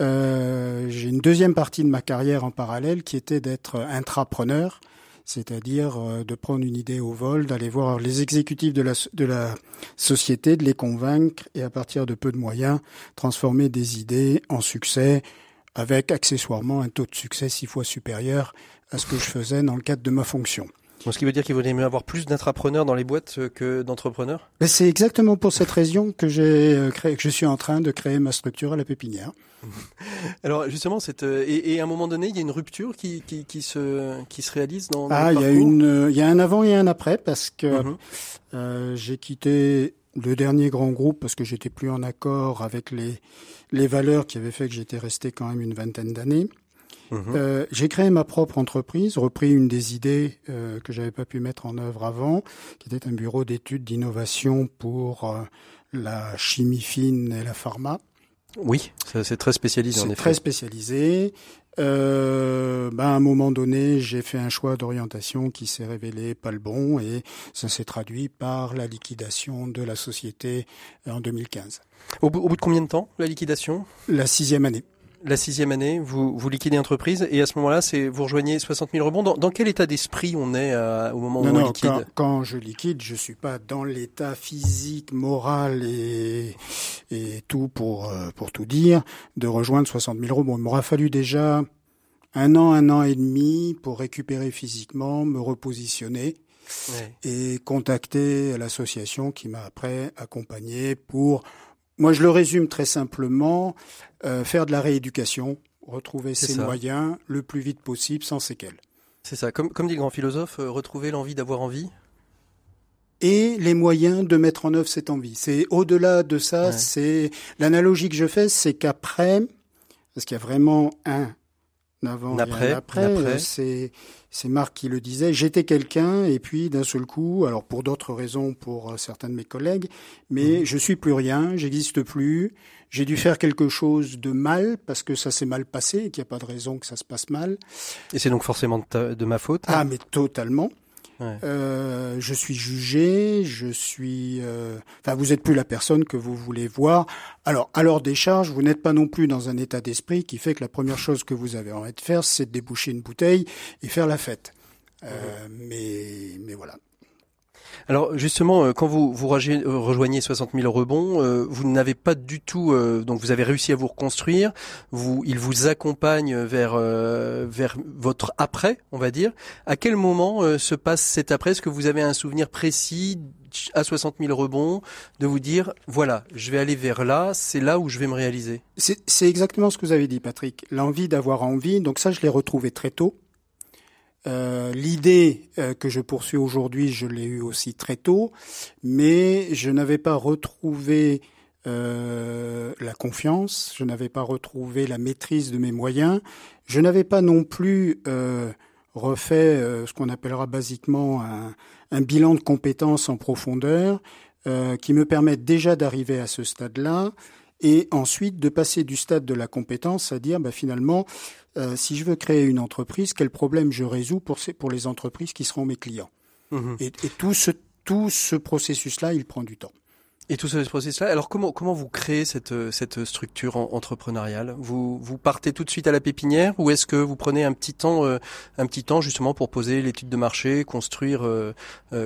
euh, j'ai une deuxième partie de ma carrière en parallèle qui était d'être intrapreneur, c'est-à-dire euh, de prendre une idée au vol, d'aller voir les exécutifs de la, de la société, de les convaincre et à partir de peu de moyens, transformer des idées en succès avec accessoirement un taux de succès six fois supérieur à ce que je faisais dans le cadre de ma fonction. Donc, ce qui veut dire qu'il vaudrait mieux avoir plus d'intrapreneurs dans les boîtes euh, que d'entrepreneurs? C'est exactement pour cette raison que j'ai euh, créé, que je suis en train de créer ma structure à la pépinière. Alors justement, cette, euh, et, et à un moment donné, il y a une rupture qui, qui, qui, se, qui se réalise dans, dans Ah, il y a une, il y a un avant et un après parce que Mhm. euh, j'ai quitté le dernier grand groupe parce que j'étais plus en accord avec les, les valeurs qui avaient fait que j'étais resté quand même une vingtaine d'années. Mhm. Euh, j'ai créé ma propre entreprise, repris une des idées euh, que j'avais pas pu mettre en œuvre avant, qui était un bureau d'études d'innovation pour euh, la chimie fine et la pharma. Oui, c'est très spécialisé. C'est très spécialisé. Euh, ben à un moment donné, j'ai fait un choix d'orientation qui s'est révélé pas le bon et ça s'est traduit par la liquidation de la société en 2015. Au bout, au bout de combien de temps la liquidation? La sixième année la sixième année, vous, vous liquidez l'entreprise et à ce moment-là, c'est vous rejoignez 60 000 rebonds. Dans, quel état d'esprit on est euh, au moment où on liquide quand, quand, je liquide, je suis pas dans l'état physique, moral et, et tout pour euh, pour tout dire de rejoindre 60 000 rebonds. Il m'aura fallu déjà un an, un an et demi pour récupérer physiquement, me repositionner. et contacter l'association qui m'a après accompagné pour moi, je le résume très simplement, euh, faire de la rééducation, retrouver ses moyens le plus vite possible sans séquelles. C'est ça, comme, comme dit le grand philosophe, euh, retrouver l'envie d'avoir envie. Et les moyens de mettre en œuvre cette envie. C'est au-delà de ça, c'est l'analogie que je fais, c'est qu'après, parce qu'il y a vraiment un avant après, après. C'est c'est Marc qui le disait. J'étais quelqu'un et puis d'un seul coup, alors pour d'autres raisons, pour euh, certains de mes collègues, mais mhm. je suis plus rien, j'existe plus. J'ai dû faire quelque chose de mal parce que ça s'est mal passé et qu'il n'y a pas de raison que ça se passe mal. Et c'est donc forcément de, de ma faute. Ah, mais totalement. Euh, je suis jugé, je suis. Euh, enfin, vous n'êtes plus la personne que vous voulez voir. Alors, à l'heure des charges, vous n'êtes pas non plus dans un état d'esprit qui fait que la première chose que vous avez envie de faire, c'est de déboucher une bouteille et faire la fête. Euh, mais, mais voilà. Alors justement, euh, quand vous, vous rejoignez 60 000 rebonds, euh, vous n'avez pas du tout, euh, donc vous avez réussi à vous reconstruire. Vous, il vous accompagne vers vers votre après, on va dire. À quel moment se passe cet après? Est-ce que vous avez un souvenir précis à 60 000 rebonds de vous dire voilà, je vais aller vers là, c'est là où je vais me réaliser? C'est exactement ce que vous avez dit, Patrick. L'envie d'avoir envie. Donc ça, je l'ai retrouvé très tôt. Euh, l'idée euh, que je poursuis aujourd'hui, je l'ai eue aussi très tôt, mais je n'avais pas retrouvé euh, la confiance, je n'avais pas retrouvé la maîtrise de mes moyens, je n'avais pas non plus refait ce qu'on appellera basiquement un, un, bilan de compétences en profondeur qui me permette déjà d'arriver à ce stade-là et ensuite de passer du stade de la compétence à dire bah, finalement euh, si je veux créer une entreprise, quel problème je résous pour, ces, pour les entreprises qui seront mes clients? Mhm. Et, et, tout ce, tout ce processus-là, il prend du temps. Et tout ce processus-là, alors comment comment vous créez cette cette structure entrepreneuriale? Vous vous partez tout de suite à la pépinière ou est-ce que vous prenez un petit temps euh, un petit temps justement pour poser l'étude de marché, construire euh,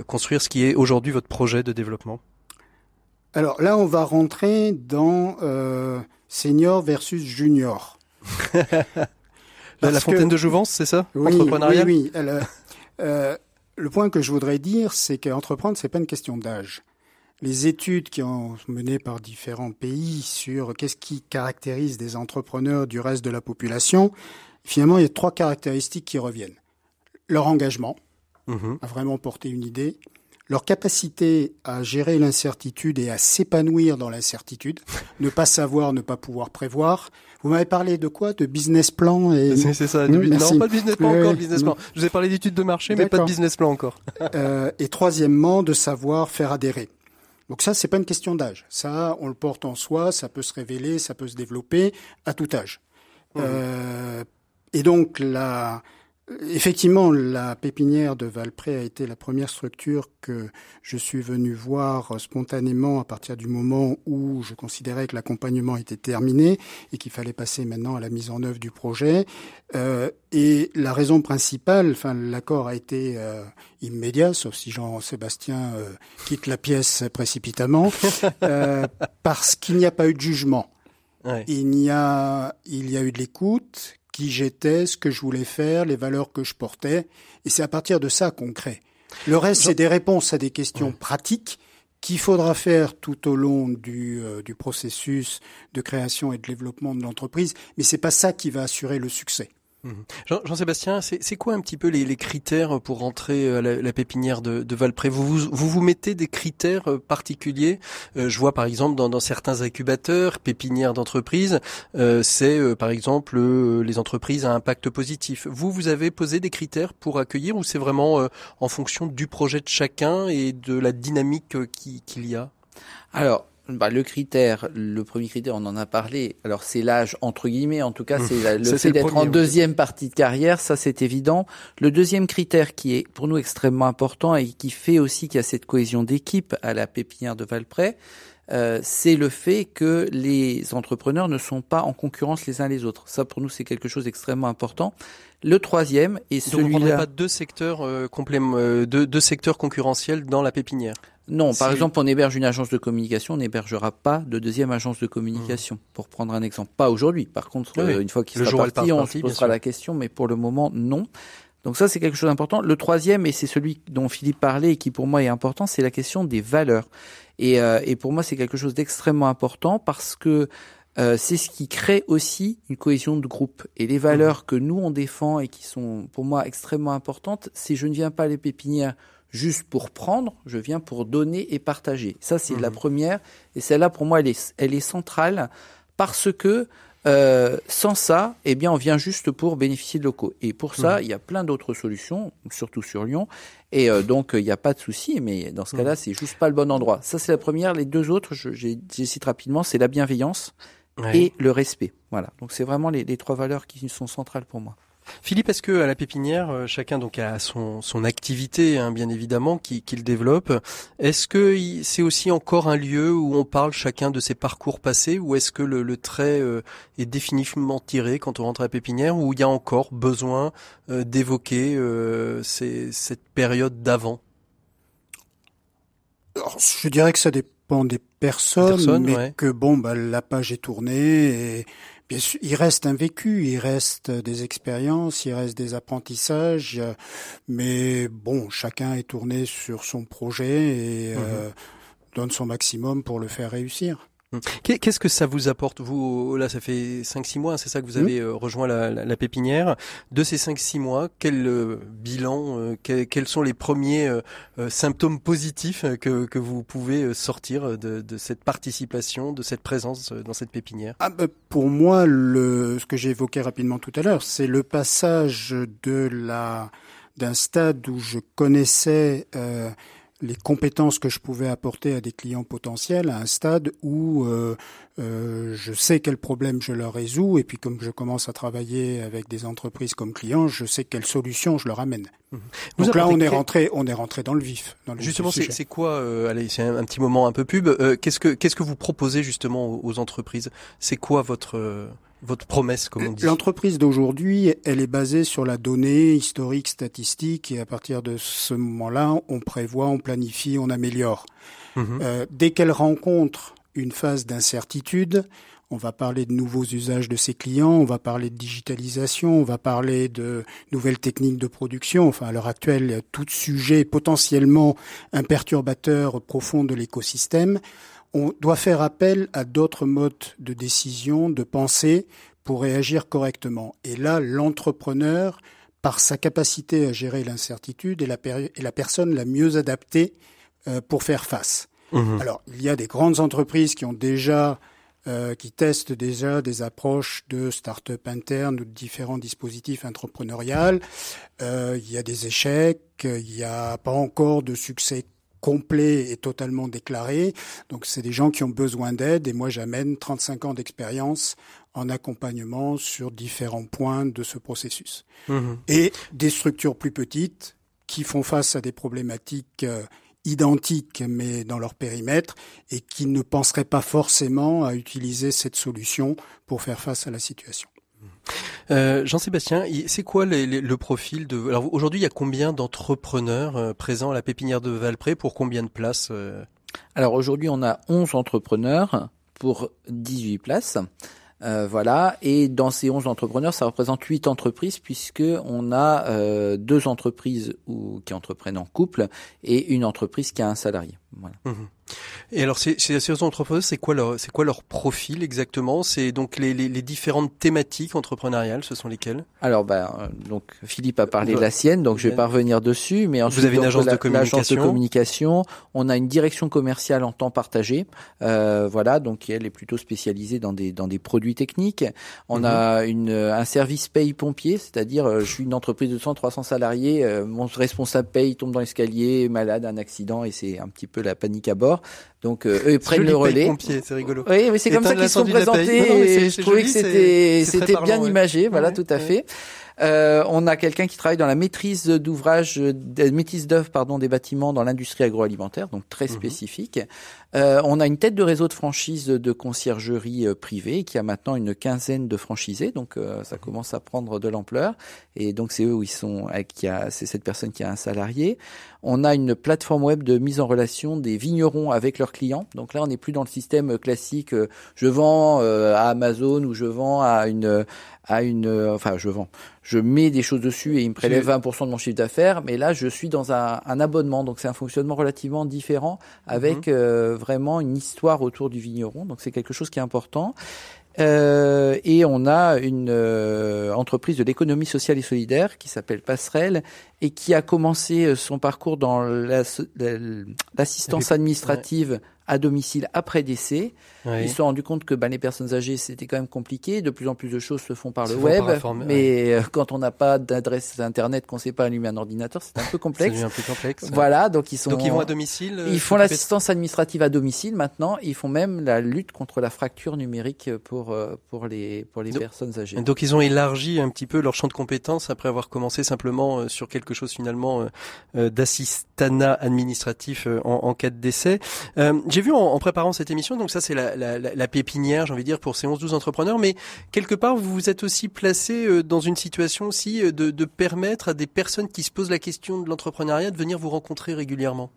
construire ce qui est aujourd'hui votre projet de développement? Alors là, on va rentrer dans senior versus junior. la fontaine de jouvence, c'est ça? Oui, oui, oui. Euh, le point que je voudrais dire, c'est qu'entreprendre, c'est pas une question d'âge. Les études qui ont mené par différents pays sur qu'est-ce qui caractérise des entrepreneurs du reste de la population, finalement, il y a trois caractéristiques qui reviennent. Leur engagement, mhm. à vraiment porter une idée, leur capacité à gérer l'incertitude et à s'épanouir dans l'incertitude, ne pas savoir, ne pas pouvoir prévoir. Vous m'avez parlé de quoi? De business plan et c'est ça. non, pas de business plan encore. Business plan. Je vous ai parlé d'études de marché, mais pas de business plan encore. euh, et troisièmement, de savoir faire adhérer. Donc ça, c'est pas une question d'âge. Ça, on le porte en soi, ça peut se révéler, ça peut se développer à tout âge. Mmh. Euh, et donc la Effectivement, la pépinière de Valpré a été la première structure que je suis venu voir spontanément à partir du moment où je considérais que l'accompagnement était terminé et qu'il fallait passer maintenant à la mise en œuvre du projet. Euh, et la raison principale, enfin l'accord a été euh, immédiat, sauf si Jean-Sébastien euh, quitte la pièce précipitamment, euh, parce qu'il n'y a pas eu de jugement. Il y a, il y a eu de l'écoute qui j'étais, ce que je voulais faire, les valeurs que je portais. Et c'est à partir de ça qu'on crée. Le reste, c'est des réponses à des questions pratiques qu'il faudra faire tout au long du, euh, du processus de création et de développement de l'entreprise. Mais c'est pas ça qui va assurer le succès. Mhm. Jean-Sébastien, c'est quoi un petit peu les, critères pour rentrer à la, pépinière de, de Valpré? Vous vous, mettez des critères euh, particuliers euh, Je vois par exemple dans, certains incubateurs, pépinières d'entreprise, euh, c'est par exemple les entreprises à impact positif. Vous, vous avez posé des critères pour accueillir ou c'est vraiment en fonction du projet de chacun et de la dynamique qu'il y a? Alors, bah, le critère, le premier critère, on en a parlé. Alors c'est l'âge entre guillemets, en tout cas, mmh. c'est le fait d'être en deuxième partie de carrière, ça c'est évident. Le deuxième critère qui est pour nous extrêmement important et qui fait aussi qu'il y a cette cohésion d'équipe à la pépinière de Valprès, euh, c'est le fait que les entrepreneurs ne sont pas en concurrence les uns les autres. Ça, pour nous, c'est quelque chose d'extrêmement important. Le troisième est celui-là. Donc, on pas deux secteurs euh, euh, deux, deux secteurs concurrentiels dans la pépinière. Non, par exemple, on héberge une agence de communication, on n'hébergera pas de deuxième agence de communication, mmh. pour prendre un exemple. Pas aujourd'hui. Par contre, euh, une fois qu'il sera parti, on se posera la question, mais pour le moment, non. Donc ça, c'est quelque chose d'important. Le troisième, et c'est celui dont Philippe parlait et qui pour moi est important, c'est la question des valeurs. Et, euh, et pour moi, c'est quelque chose d'extrêmement important parce que euh, c'est ce qui crée aussi une cohésion de groupe. Et les valeurs mmh. que nous, on défend et qui sont pour moi extrêmement importantes, c'est je ne viens pas à les pépinières juste pour prendre, je viens pour donner et partager. Ça, c'est la mmh. première. Et celle-là, pour moi, elle est, elle est centrale parce que euh, sans ça, eh bien, on vient juste pour bénéficier de locaux. Et pour ça, mmh. il y a plein d'autres solutions, surtout sur Lyon. Et euh, donc, il n'y a pas de souci, mais dans ce cas-là, c'est juste pas le bon endroit. Ça, c'est la première. Les deux autres, je, je, cite rapidement, c'est la bienveillance et le respect. Voilà. Donc, c'est vraiment les, les trois valeurs qui sont centrales pour moi. Philippe, est-ce que à la pépinière, euh, chacun donc a son, son activité, hein, bien évidemment, qu'il développe. Est-ce que c'est aussi encore un lieu où on parle chacun de ses parcours passés, ou est-ce que le, trait euh, est définitivement tiré quand on rentre à la pépinière, ou il y a encore besoin euh, d'évoquer cette période d'avant? Je dirais que ça dépend des personnes, mais que bon, bah, la page est tournée et Bien sûr, il reste un vécu, il reste des expériences, il reste des apprentissages, mais bon, chacun est tourné sur son projet et mmh euh, donne son maximum pour le faire réussir. Mmh. Qu'est-ce que ça vous apporte Vous, là, ça fait 5-6 mois, c'est ça que vous avez mmh. euh, rejoint la, la, pépinière. De ces 5-6 mois, quel euh, bilan, euh, quels sont les premiers symptômes positifs que, que vous pouvez sortir de, de, cette participation, de cette présence dans cette pépinière? Ah bah, Pour moi, le, ce que j'ai évoqué rapidement tout à l'heure, c'est le passage de la d'un stade où je connaissais les compétences que je pouvais apporter à des clients potentiels à un stade où euh, euh, je sais quels problèmes je leur résous et puis comme je commence à travailler avec des entreprises comme clients, je sais quelles solutions je leur amène. Mmh. Donc là, on est rentré, on est rentré dans le vif. Dans le justement, c'est quoi euh, Allez, c'est un, petit moment un peu pub. qu'est-ce que qu'est-ce que vous proposez justement aux, aux entreprises? C'est quoi votre votre promesse, comme on dit L'entreprise d'aujourd'hui, elle est basée sur la donnée historique, statistique, et à partir de ce moment-là, on prévoit, on planifie, on améliore. Mhm. Euh, dès qu'elle rencontre une phase d'incertitude, on va parler de nouveaux usages de ses clients, on va parler de digitalisation, on va parler de nouvelles techniques de production. Enfin, à l'heure actuelle, tout sujet potentiellement un perturbateur profond de l'écosystème on doit faire appel à d'autres modes de décision, de pensée pour réagir correctement. Et là, l'entrepreneur, par sa capacité à gérer l'incertitude, est la, personne la mieux adaptée euh, pour faire face. Mmh. Alors, il y a des grandes entreprises qui ont déjà euh, qui testent déjà des approches de start-up interne ou de différents dispositifs entrepreneuriaux. Euh, il y a des échecs, il n'y a pas encore de succès complet et totalement déclaré. Donc c'est des gens qui ont besoin d'aide et moi j'amène 35 ans d'expérience en accompagnement sur différents points de ce processus. Mmh. Et des structures plus petites qui font face à des problématiques euh, identiques mais dans leur périmètre et qui ne penseraient pas forcément à utiliser cette solution pour faire face à la situation. Euh, Jean-Sébastien, c'est quoi le profil de... Alors aujourd'hui, il y a combien d'entrepreneurs euh, présents à la pépinière de Valpré pour combien de places euh Alors aujourd'hui, on a 11 entrepreneurs pour 18 places. voilà, et dans ces 11 entrepreneurs, ça représente 8 entreprises puisque on a deux entreprises qui entreprennent en couple et une entreprise qui a un salarié. Voilà. Mmh Et alors, ces, ces entrepreneurs, c'est quoi leur, c'est quoi leur profil exactement? C'est donc les, les, les, différentes thématiques entrepreneuriales, ce sont lesquelles? Alors, ben, donc Philippe a parlé de la sienne, donc je vais pas revenir dessus, mais ensuite, vous avez une agence, de, communication. de communication. On a une direction commerciale en temps partagé, euh, voilà, donc elle est plutôt spécialisée dans des dans des produits techniques. On mhm. a une un service paye pompier, c'est-à-dire euh, je suis une entreprise de 100 300 salariés, euh, mon responsable paye tombe dans l'escalier, malade, un accident et c'est un petit peu la panique à bord d'accord. Donc euh, eux ils prennent le relais. c'est rigolo. Oui, mais c'est comme ça qu'ils sont présentés. et je trouvais que c'était c'était bien imagé, voilà, tout à fait. Euh, on a quelqu'un qui travaille dans la maîtrise d'ouvrage, maîtrise d'œuvre pardon des bâtiments dans l'industrie agroalimentaire, donc très mhm. spécifique. Euh, on a une tête de réseau de franchise de conciergerie euh, privée qui a maintenant une quinzaine de franchisés, donc euh, ça commence à prendre de l'ampleur. Et donc c'est eux où ils sont, c'est cette personne qui a un salarié. On a une plateforme web de mise en relation des vignerons avec leurs clients. Donc là, on n'est plus dans le système classique. je vends à Amazon ou je vends à une à une, enfin, je vends, je mets des choses dessus et il me prélève 20% de mon chiffre d'affaires, mais là, je suis dans un, un abonnement, donc c'est un fonctionnement relativement différent avec mhm vraiment une histoire autour du vigneron, donc c'est quelque chose qui est important. Euh, et on a une euh, entreprise de l'économie sociale et solidaire qui s'appelle Passerelle et qui a commencé euh, son parcours dans l'assistance administrative à domicile après décès. Ils se sont rendus compte que bah, les personnes âgées, c'était quand même compliqué. De plus en plus de choses se font par le web. mais euh, quand on n'a pas d'adresse Internet, qu'on ne sait pas allumer un ordinateur, c'est un peu complexe. un peu complexe. Voilà, donc ils sont. Donc ils vont à domicile. Ils font l'assistance administrative à domicile maintenant. Ils font même la lutte contre la fracture numérique pour euh, pour les pour les personnes âgées. Donc ils ont élargi un petit peu leur champ de compétences après avoir commencé simplement euh, sur quelque chose finalement d'assistanat administratif en, en, cas de décès. J'ai vu en, préparant cette émission, donc ça c'est la, pépinière, j'ai envie de dire, pour ces 11-12 entrepreneurs, mais quelque part vous vous êtes aussi placé euh, dans une situation aussi euh, de permettre à des personnes qui se posent la question de l'entrepreneuriat de venir vous rencontrer régulièrement.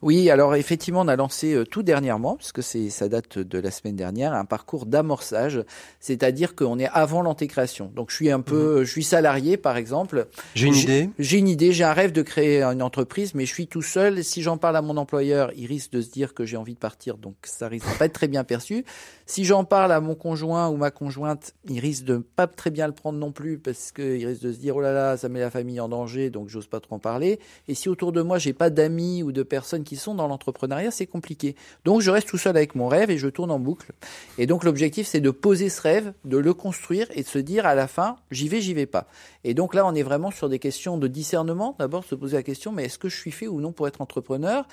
Oui, alors effectivement, on a lancé euh, tout dernièrement, puisque c'est ça date de la semaine dernière, un parcours d'amorçage, c'est-à-dire qu'on est avant l'intégration. Donc je suis un peu, mhm. je suis salarié par exemple. J'ai une idée. J'ai une idée, j'ai un rêve de créer une entreprise, mais je suis tout seul. Si j'en parle à mon employeur, il risque de se dire que j'ai envie de partir, donc ça risque de pas être très bien perçu. Si j'en parle à mon conjoint ou ma conjointe, il risque de pas très bien le prendre non plus, parce qu'il risque de se dire oh là là, ça met la famille en danger, donc j'ose pas trop en parler. Et si autour de moi j'ai pas d'amis ou de personnes qui sont dans l'entrepreneuriat, c'est compliqué. Donc je reste tout seul avec mon rêve et je tourne en boucle. Et donc l'objectif, c'est de poser ce rêve, de le construire et de se dire à la fin, j'y vais, j'y vais pas. Et donc là, on est vraiment sur des questions de discernement. D'abord, se poser la question, mais est-ce que je suis fait ou non pour être entrepreneur?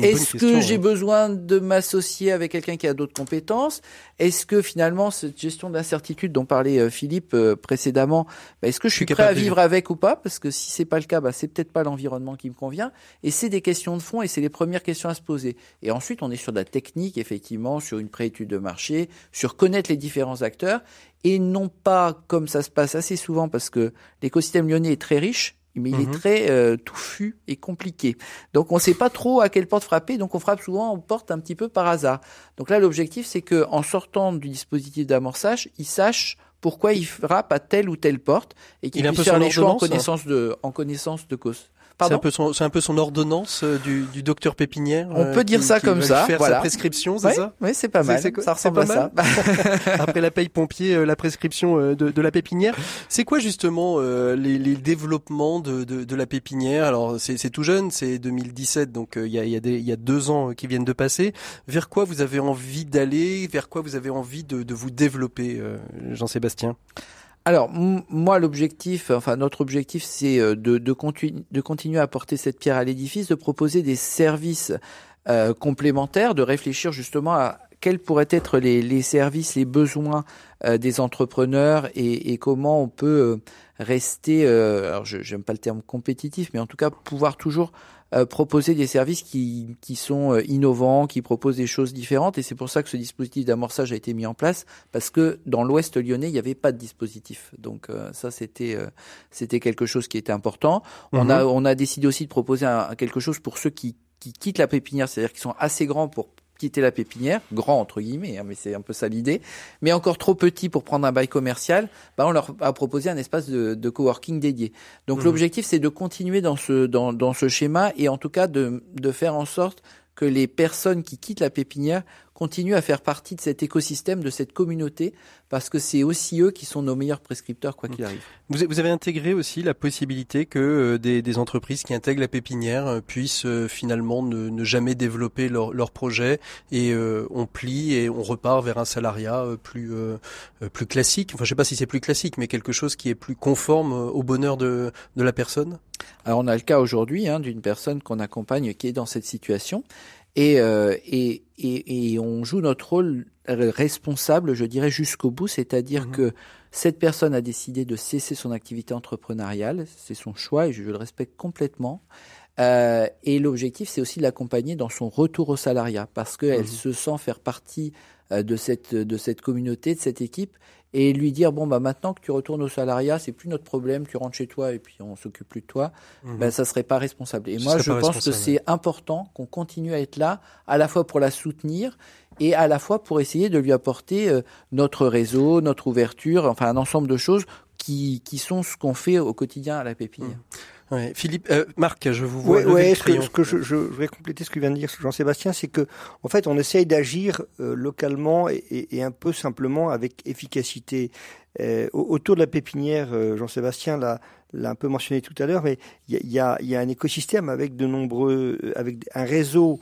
Est-ce que j'ai besoin de m'associer avec quelqu'un qui a d'autres compétences? Est-ce que finalement, cette gestion d'incertitude dont parlait euh, Philippe euh, précédemment, bah, est-ce que je suis prêt à vivre avec ou pas? Parce que si c'est pas le cas, bah, c'est peut-être pas l'environnement qui me convient. Et c'est des questions de fond et c'est les premières questions à se poser. Et ensuite, on est sur de la technique, effectivement, sur une préétude de marché, sur connaître les différents acteurs et non pas comme ça se passe assez souvent parce que l'écosystème lyonnais est très riche, mais il est mhm. très euh, touffu et compliqué. Donc on ne sait pas trop à quelle porte frapper, donc on frappe souvent en porte un petit peu par hasard. Donc là l'objectif c'est que en sortant du dispositif d'amorçage, il sache pourquoi il frappe à telle ou telle porte et qu'il puisse faire les choix en connaissance de en connaissance de cause. C'est un peu son, c'est un peu son ordonnance euh, du, du docteur Pépinière. On peut euh, dire ça comme ça. Faire voilà. sa prescription, c'est ça Oui, c'est pas mal. ça ressemble à ça. Après la paye pompier, euh, la prescription de, de la pépinière. C'est quoi justement les, les développements de, de, de la pépinière? Alors c'est, c'est tout jeune, c'est 2017, donc il y a, y, a y a deux ans qui viennent de passer. Vers quoi vous avez envie d'aller? Vers quoi vous avez envie de, de vous développer, Jean-Sébastien? Alors moi l'objectif, enfin notre objectif, c'est euh, de, de, de continuer à apporter cette pierre à l'édifice, de proposer des services euh, complémentaires, de réfléchir justement à quels pourraient être les, services, les besoins euh, des entrepreneurs et, et, comment on peut rester, alors je n'aime pas le terme compétitif, mais en tout cas pouvoir toujours euh, proposer des services qui, qui sont euh, innovants, qui proposent des choses différentes. Et c'est pour ça que ce dispositif d'amorçage a été mis en place, parce que dans l'Ouest lyonnais, il n'y avait pas de dispositif. Donc euh, ça, c'était c'était quelque chose qui était important. On a mhm. on a décidé aussi de proposer un, quelque chose pour ceux qui qui quittent la pépinière, c'est-à-dire qui sont assez grands pour quitter la pépinière, grand entre guillemets, hein, mais c'est un peu ça l'idée, mais encore trop petit pour prendre un bail commercial, bah on leur a proposé un espace de, de coworking dédié. Donc mmh. l'objectif c'est de continuer dans ce dans, dans ce schéma et en tout cas de, de faire en sorte que les personnes qui quittent la pépinière continuent à faire partie de cet écosystème, de cette communauté, parce que c'est aussi eux qui sont nos meilleurs prescripteurs, quoi qu'il arrive. Vous, avez intégré aussi la possibilité que euh, des, entreprises qui intègrent la pépinière euh, puissent euh, finalement ne, jamais développer leur, leur projet et on plie et on repart vers un salariat plus plus classique. Enfin, je sais pas si c'est plus classique, mais quelque chose qui est plus conforme au bonheur de, de la personne? Alors, on a le cas aujourd'hui hein, d'une personne qu'on accompagne qui est dans cette situation et, euh, et, et, et, on joue notre rôle responsable, je dirais, jusqu'au bout, c'est-à-dire mhm. que cette personne a décidé de cesser son activité entrepreneuriale, c'est son choix et je le respecte complètement. Euh, et l'objectif, c'est aussi de l'accompagner dans son retour au salariat, parce qu'elle mhm. se sent faire partie de cette de cette communauté, de cette équipe, et lui dire bon bah maintenant que tu retournes au salariat, c'est plus notre problème, tu rentres chez toi et puis on s'occupe plus de toi, mmh. ben ça serait pas responsable. Et moi je pense que c'est important qu'on continue à être là, à la fois pour la soutenir et à la fois pour essayer de lui apporter euh, notre réseau, notre ouverture, enfin un ensemble de choses qui, qui sont ce qu'on fait au quotidien à la pépinière. Mmh. Philippe, euh, Marc, je vous vois. Oui, ce que, ce que je, je, vais compléter ce que vient de dire Jean-Sébastien, c'est que en fait, on essaye d'agir euh, localement et, et, un peu simplement avec efficacité. Euh, autour de la pépinière, Jean-Sébastien l'a, un peu mentionné tout à l'heure, mais il y a, y, y a, un écosystème avec de nombreux, avec un réseau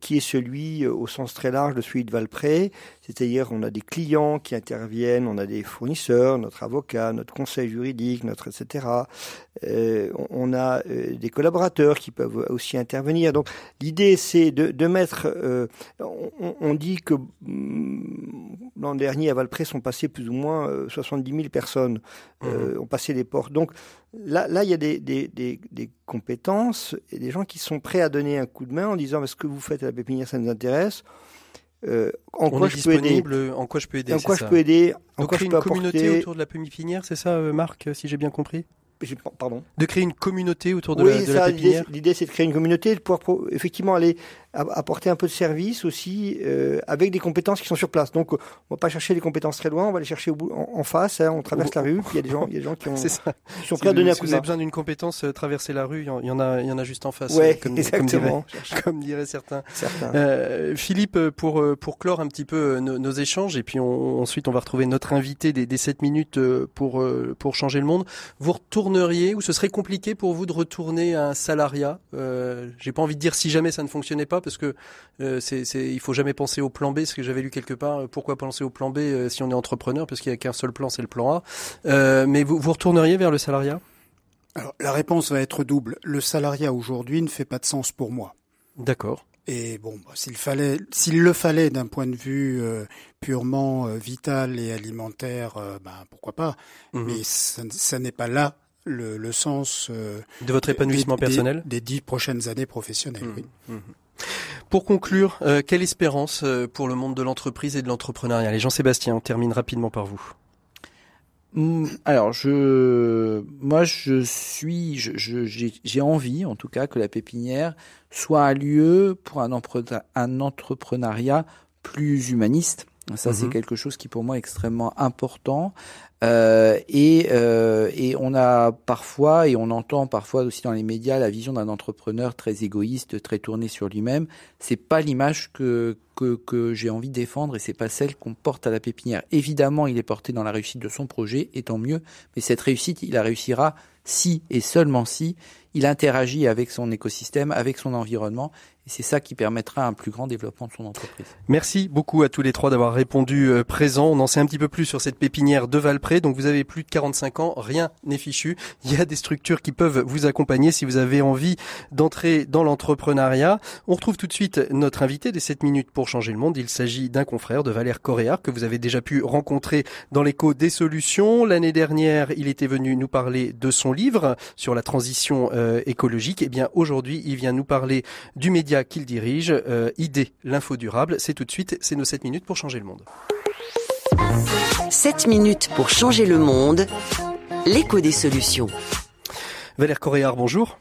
qui est celui au sens très large de celui de Valpré, c'est-à-dire, on a des clients qui interviennent, on a des fournisseurs, notre avocat, notre conseil juridique, notre etc. Euh, on a euh, des collaborateurs qui peuvent aussi intervenir. Donc, l'idée, c'est de, de, mettre. Euh, on, on, dit que mm, l'an dernier, à Valpré, sont passés plus ou moins 70 000 personnes mmh. ont passé les portes. Donc, là, là, il y a des, des, des, des, compétences et des gens qui sont prêts à donner un coup de main en disant, ce que vous faites à la pépinière, ça nous intéresse. Euh, en, quoi je peux aider en quoi je peux aider En quoi je peux aider En quoi je peux une communauté autour de la pépinière, c'est ça, euh, Marc, si j'ai bien compris? Pardon. De créer une communauté autour de la, de ça, la pépinière. L'idée, c'est de créer une communauté, de pouvoir effectivement aller apporter un peu de service aussi euh, avec des compétences qui sont sur place. Donc, on va pas chercher les compétences très loin, on va les chercher au bout, en, face. Hein, on traverse la rue, puis il y a des gens, il y a des gens qui, ont, qui sont prêts à donner un coup Si vous avez besoin d'une compétence, euh, traverser la rue, il y en a, il y en a juste en face. Ouais, euh, comme, exactement. Comme, diraient, certains. certains. Euh, Philippe, pour pour clore un petit peu nos, nos échanges, et puis on, ensuite on va retrouver notre invité des, des 7 minutes pour pour changer le monde. Vous retourneriez, ou ce serait compliqué pour vous de retourner à un salariat euh, J'ai pas envie de dire si jamais ça ne fonctionnait pas, parce que euh, c'est, c'est, il faut jamais penser au plan B, ce que j'avais lu quelque part. Euh, pourquoi penser au plan B euh, si on est entrepreneur Parce qu'il n'y a qu'un seul plan, c'est le plan A. Euh, mais vous, vous retourneriez vers le salariat? Alors, la réponse va être double. Le salariat aujourd'hui ne fait pas de sens pour moi. D'accord. Et bon, bah, s'il fallait, s'il le fallait d'un point de vue euh, purement vital et alimentaire, ben pourquoi pas? Mhm. Mais ça, ça n'est pas là le, le sens de votre épanouissement personnel des, dix prochaines années professionnelles. Oui. Mhm. Pour conclure, euh, quelle espérance euh, pour le monde de l'entreprise et de l'entrepreneuriat? Et Jean-Sébastien, on termine rapidement par vous. Hmm, alors, je, moi, je suis, j'ai envie, en tout cas, que la pépinière soit un lieu pour un, un entrepreneuriat plus humaniste. Ça, c'est quelque chose qui pour moi est extrêmement important. Euh, et, euh, et on a parfois, et on entend parfois aussi dans les médias, la vision d'un entrepreneur très égoïste, très tourné sur lui-même. C'est pas l'image que, que, que j'ai envie de défendre et c'est pas celle qu'on porte à la pépinière. Évidemment, il est porté dans la réussite de son projet, et tant mieux. Mais cette réussite, il la réussira si et seulement si il interagit avec son écosystème, avec son environnement et c'est ça qui permettra un plus grand développement de son entreprise. Merci beaucoup à tous les trois d'avoir répondu euh, présent. On en sait un petit peu plus sur cette pépinière de Valpré. Donc vous avez plus de 45 ans, rien n'est fichu. Il y a des structures qui peuvent vous accompagner si vous avez envie d'entrer dans l'entrepreneuriat. On retrouve tout de suite notre invité des 7 minutes pour changer le monde. Il s'agit d'un confrère de Valère Coréard que vous avez déjà pu rencontrer dans l'écho des solutions. L'année dernière, il était venu nous parler de son livre sur la transition euh, écologique. Et eh bien aujourd'hui, il vient nous parler du média qu'il dirige, euh, ID, l'info durable. C'est tout de suite, c'est nos 7 minutes pour changer le monde. 7 minutes pour changer le monde, l'écho des solutions. Valère Coréard, bonjour.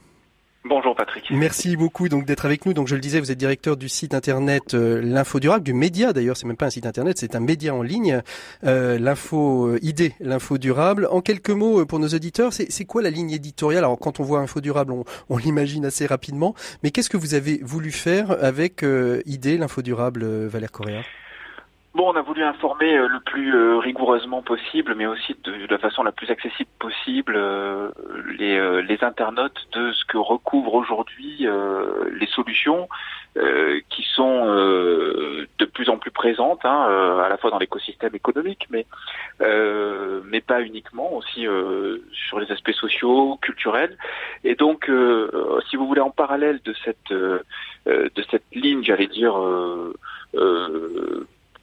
Bonjour Patrick. Merci beaucoup donc d'être avec nous. Donc je le disais, vous êtes directeur du site internet euh, l'info durable, du média d'ailleurs. C'est même pas un site internet, c'est un média en ligne. Euh, l'info euh, idée, l'info durable. En quelques mots euh, pour nos auditeurs, c'est quoi la ligne éditoriale? Alors quand on voit info durable, on, on l'imagine assez rapidement. Mais qu'est-ce que vous avez voulu faire avec idée, l'info durable, Valère Correa? Bon, on a voulu informer euh, le plus euh, rigoureusement possible, mais aussi de, la façon la plus accessible possible euh, les, internautes de ce que recouvrent aujourd'hui les solutions qui sont de plus en plus présentes, hein, à la fois dans l'écosystème économique, mais mais pas uniquement, aussi sur les aspects sociaux, culturels. Et donc, si vous voulez, en parallèle de cette de cette ligne, j'allais dire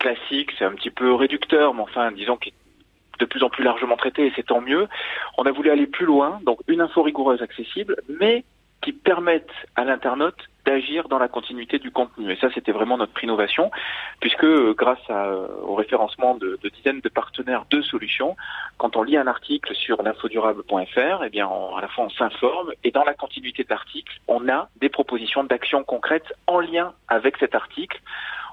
classique, c'est un petit peu réducteur, mais enfin, disons qu'il est de plus en plus largement traité et c'est tant mieux. On a voulu aller plus loin, donc une info rigoureuse accessible, mais qui permette à l'internaute d'agir dans la continuité du contenu. Et ça, c'était vraiment notre innovation, puisque euh, grâce euh, au référencement de, dizaines de partenaires de solutions, quand on lit un article sur l'infodurable.fr, eh bien, à la fois on s'informe et dans la continuité de l'article, on a des propositions d'actions concrètes en lien avec cet article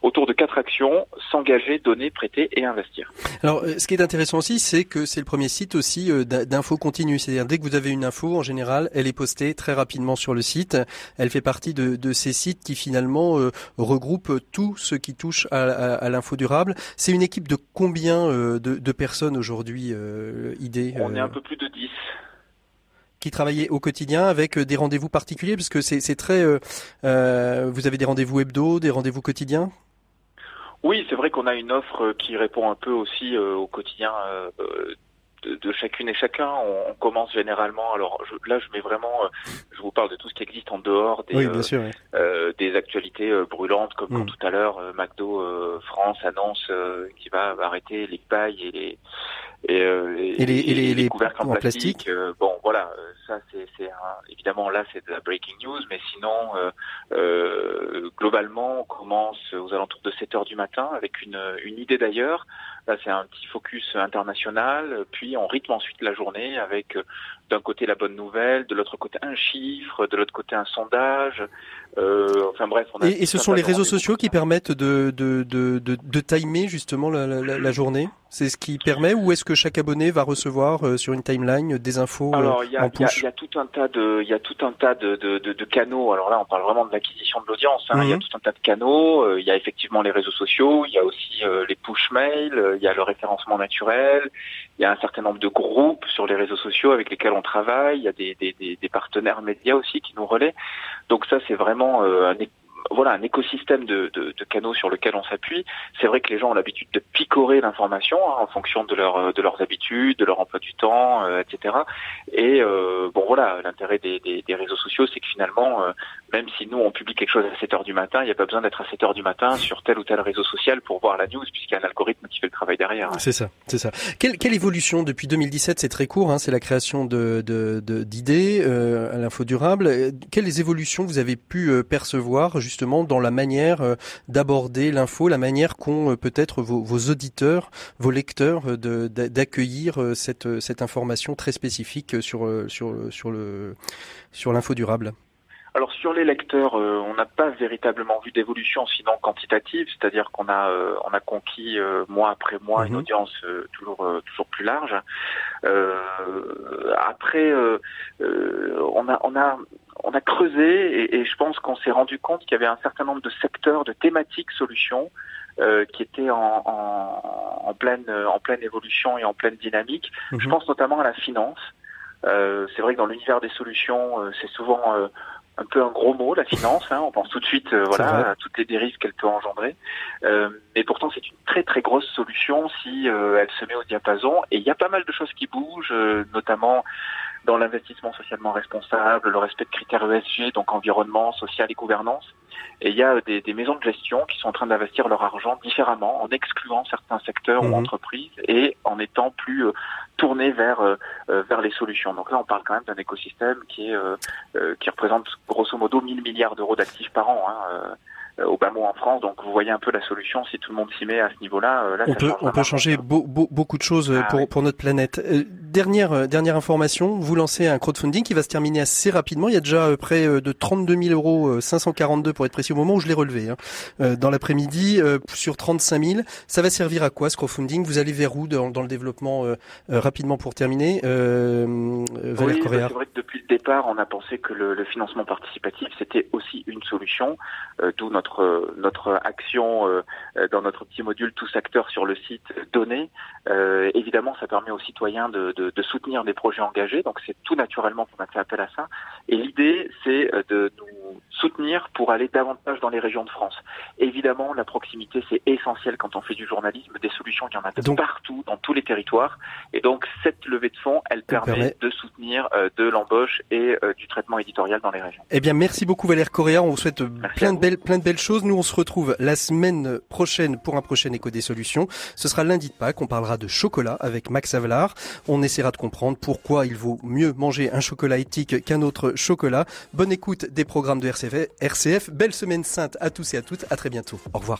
autour de quatre actions s'engager, donner, prêter et investir. Alors, euh, ce qui est intéressant aussi, c'est que c'est le premier site aussi euh, d'infos continues. C'est-à-dire dès que vous avez une info, en général, elle est postée très rapidement sur le site. Elle fait partie de, de ces sites qui finalement euh, regroupent tout ce qui touche à, à, l'info durable. C'est une équipe de combien de, de, personnes aujourd'hui, euh, idée On est un peu plus de 10 qui travaillez au quotidien avec des rendez-vous particuliers? Parce que c'est très euh, vous avez des rendez-vous hebdo, des rendez-vous quotidiens? Oui, c'est vrai qu'on a une offre qui répond un peu aussi euh, au quotidien euh, de, chacune et chacun. On, commence généralement. Alors là, je mets vraiment. Euh, je vous parle de tout ce qui existe en dehors des, des actualités brûlantes, comme quand mm. tout à l'heure McDo France annonce qu'il va arrêter les pailles et les et, les, les, couvercles en, plastique. bon, voilà, ça c'est évidemment là c'est de la breaking news, mais sinon globalement on commence aux alentours de 7 heures du matin avec une, une idée d'ailleurs Là, c'est un petit focus international. Puis on rythme ensuite la journée avec euh, d'un côté la bonne nouvelle, de l'autre côté un chiffre, de l'autre côté un sondage. Euh, enfin bref. On a et, et ce sont les réseaux sociaux qui permettent de, de, de, de, de timer justement la, la, la journée? C'est ce qui permet ou est-ce que chaque abonné va recevoir euh, sur une timeline des infos Alors il y, a, y, y a tout un tas de il y a tout un tas de, de, de, canaux. Alors là on parle vraiment de l'acquisition de l'audience. Hein. Il y a mhm. tout un tas de canaux. Il y a effectivement les réseaux sociaux. Il y a aussi les push mails il y a le référencement naturel, il y a un certain nombre de groupes sur les réseaux sociaux avec lesquels on travaille, il y a des, partenaires médias aussi qui nous relaient. Donc ça, c'est vraiment euh, un voilà un écosystème de, de, de, canaux sur lequel on s'appuie. C'est vrai que les gens ont l'habitude de picorer l'information hein, en fonction de leur de leurs habitudes, de leur emploi du temps, euh, etc. Et euh, bon voilà, l'intérêt des, des, des, réseaux sociaux, c'est que finalement, euh, même si nous on publie quelque chose à 7 heures du matin, il n'y a pas besoin d'être à 7 heures du matin sur tel ou tel réseau social pour voir la news, puisqu'il y a un algorithme qui fait le travail derrière. C'est ça, c'est ça. Quelle, quelle évolution depuis 2017 C'est très court, hein, c'est la création de d'idées euh, à l'info durable. Quelles évolutions vous avez pu percevoir justement justement dans la manière euh, d'aborder l'info, la manière qu'ont euh, peut-être vos, vos, auditeurs, vos lecteurs euh, d'accueillir cette, cette information très spécifique sur, sur, sur le sur l'info durable. Alors sur les lecteurs, on n'a pas véritablement vu d'évolution, sinon quantitative, c'est-à-dire qu'on a on a conquis mois après mois une mhm. audience toujours toujours plus large. après, on a on a on a creusé et, et je pense qu'on s'est rendu compte qu'il y avait un certain nombre de secteurs, de thématiques solutions euh, qui étaient en, en, en, pleine en pleine évolution et en pleine dynamique. Je mhm. pense notamment à la finance. Euh, c'est vrai que dans l'univers des solutions, euh, c'est souvent euh, un peu un gros mot, la finance. Hein, on pense tout de suite, euh, voilà, à toutes les dérives qu'elle peut engendrer. mais pourtant, c'est une très très grosse solution si elle se met au diapason. Et il y a pas mal de choses qui bougent, notamment dans l'investissement socialement responsable, le respect de critères ESG, donc environnement, social et gouvernance. Et il y a des, des maisons de gestion qui sont en train d'investir leur argent différemment, en excluant certains secteurs ou mhm. entreprises et en étant plus euh, tournés vers euh, euh, vers les solutions. Donc là, on parle quand même d'un écosystème qui est qui représente grosso modo 1000 milliards d'euros d'actifs par an. Hein, au bas mot en France. Donc vous voyez un peu la solution si tout le monde s'y met à ce niveau-là. on peut on peut changer beaucoup de choses ah pour pour notre planète. dernière dernière information, vous lancez un crowdfunding qui va se terminer assez rapidement. Il y a déjà près de 32 000 euros, 542 pour être précis au moment où je l'ai relevé hein, dans l'après-midi sur 35 000. Ça va servir à quoi ce crowdfunding? Vous allez vers où dans, dans le développement rapidement pour terminer euh, oui, bah, c'est vrai que depuis le départ, on a pensé que le, le financement participatif c'était aussi une solution, euh, d'où notre notre action euh, dans notre petit module tous acteurs sur le site donné. Euh, évidemment, ça permet aux citoyens de, de, de soutenir des projets engagés, donc c'est tout naturellement qu'on a fait appel à ça. Et l'idée, c'est de nous soutenir pour aller davantage dans les régions de France. Évidemment, la proximité c'est essentiel quand on fait du journalisme. Des solutions, il y en a de partout, dans tous les territoires, et donc cette levée de fonds, elle, permet, de soutenir de l'embauche et du traitement éditorial dans les régions. Eh bien, merci beaucoup Valère Correa. On vous souhaite plein de belles, plein de belles choses. Nous, on se retrouve la semaine prochaine pour un prochain écho des solutions. Ce sera lundi de Pâques. On parlera de chocolat avec Max Avelar. On essaiera de comprendre pourquoi il vaut mieux manger un chocolat éthique qu'un autre chocolat. Bonne écoute des programmes de RCF. RCF. Belle semaine sainte à tous et à toutes. À très bientôt. Au revoir.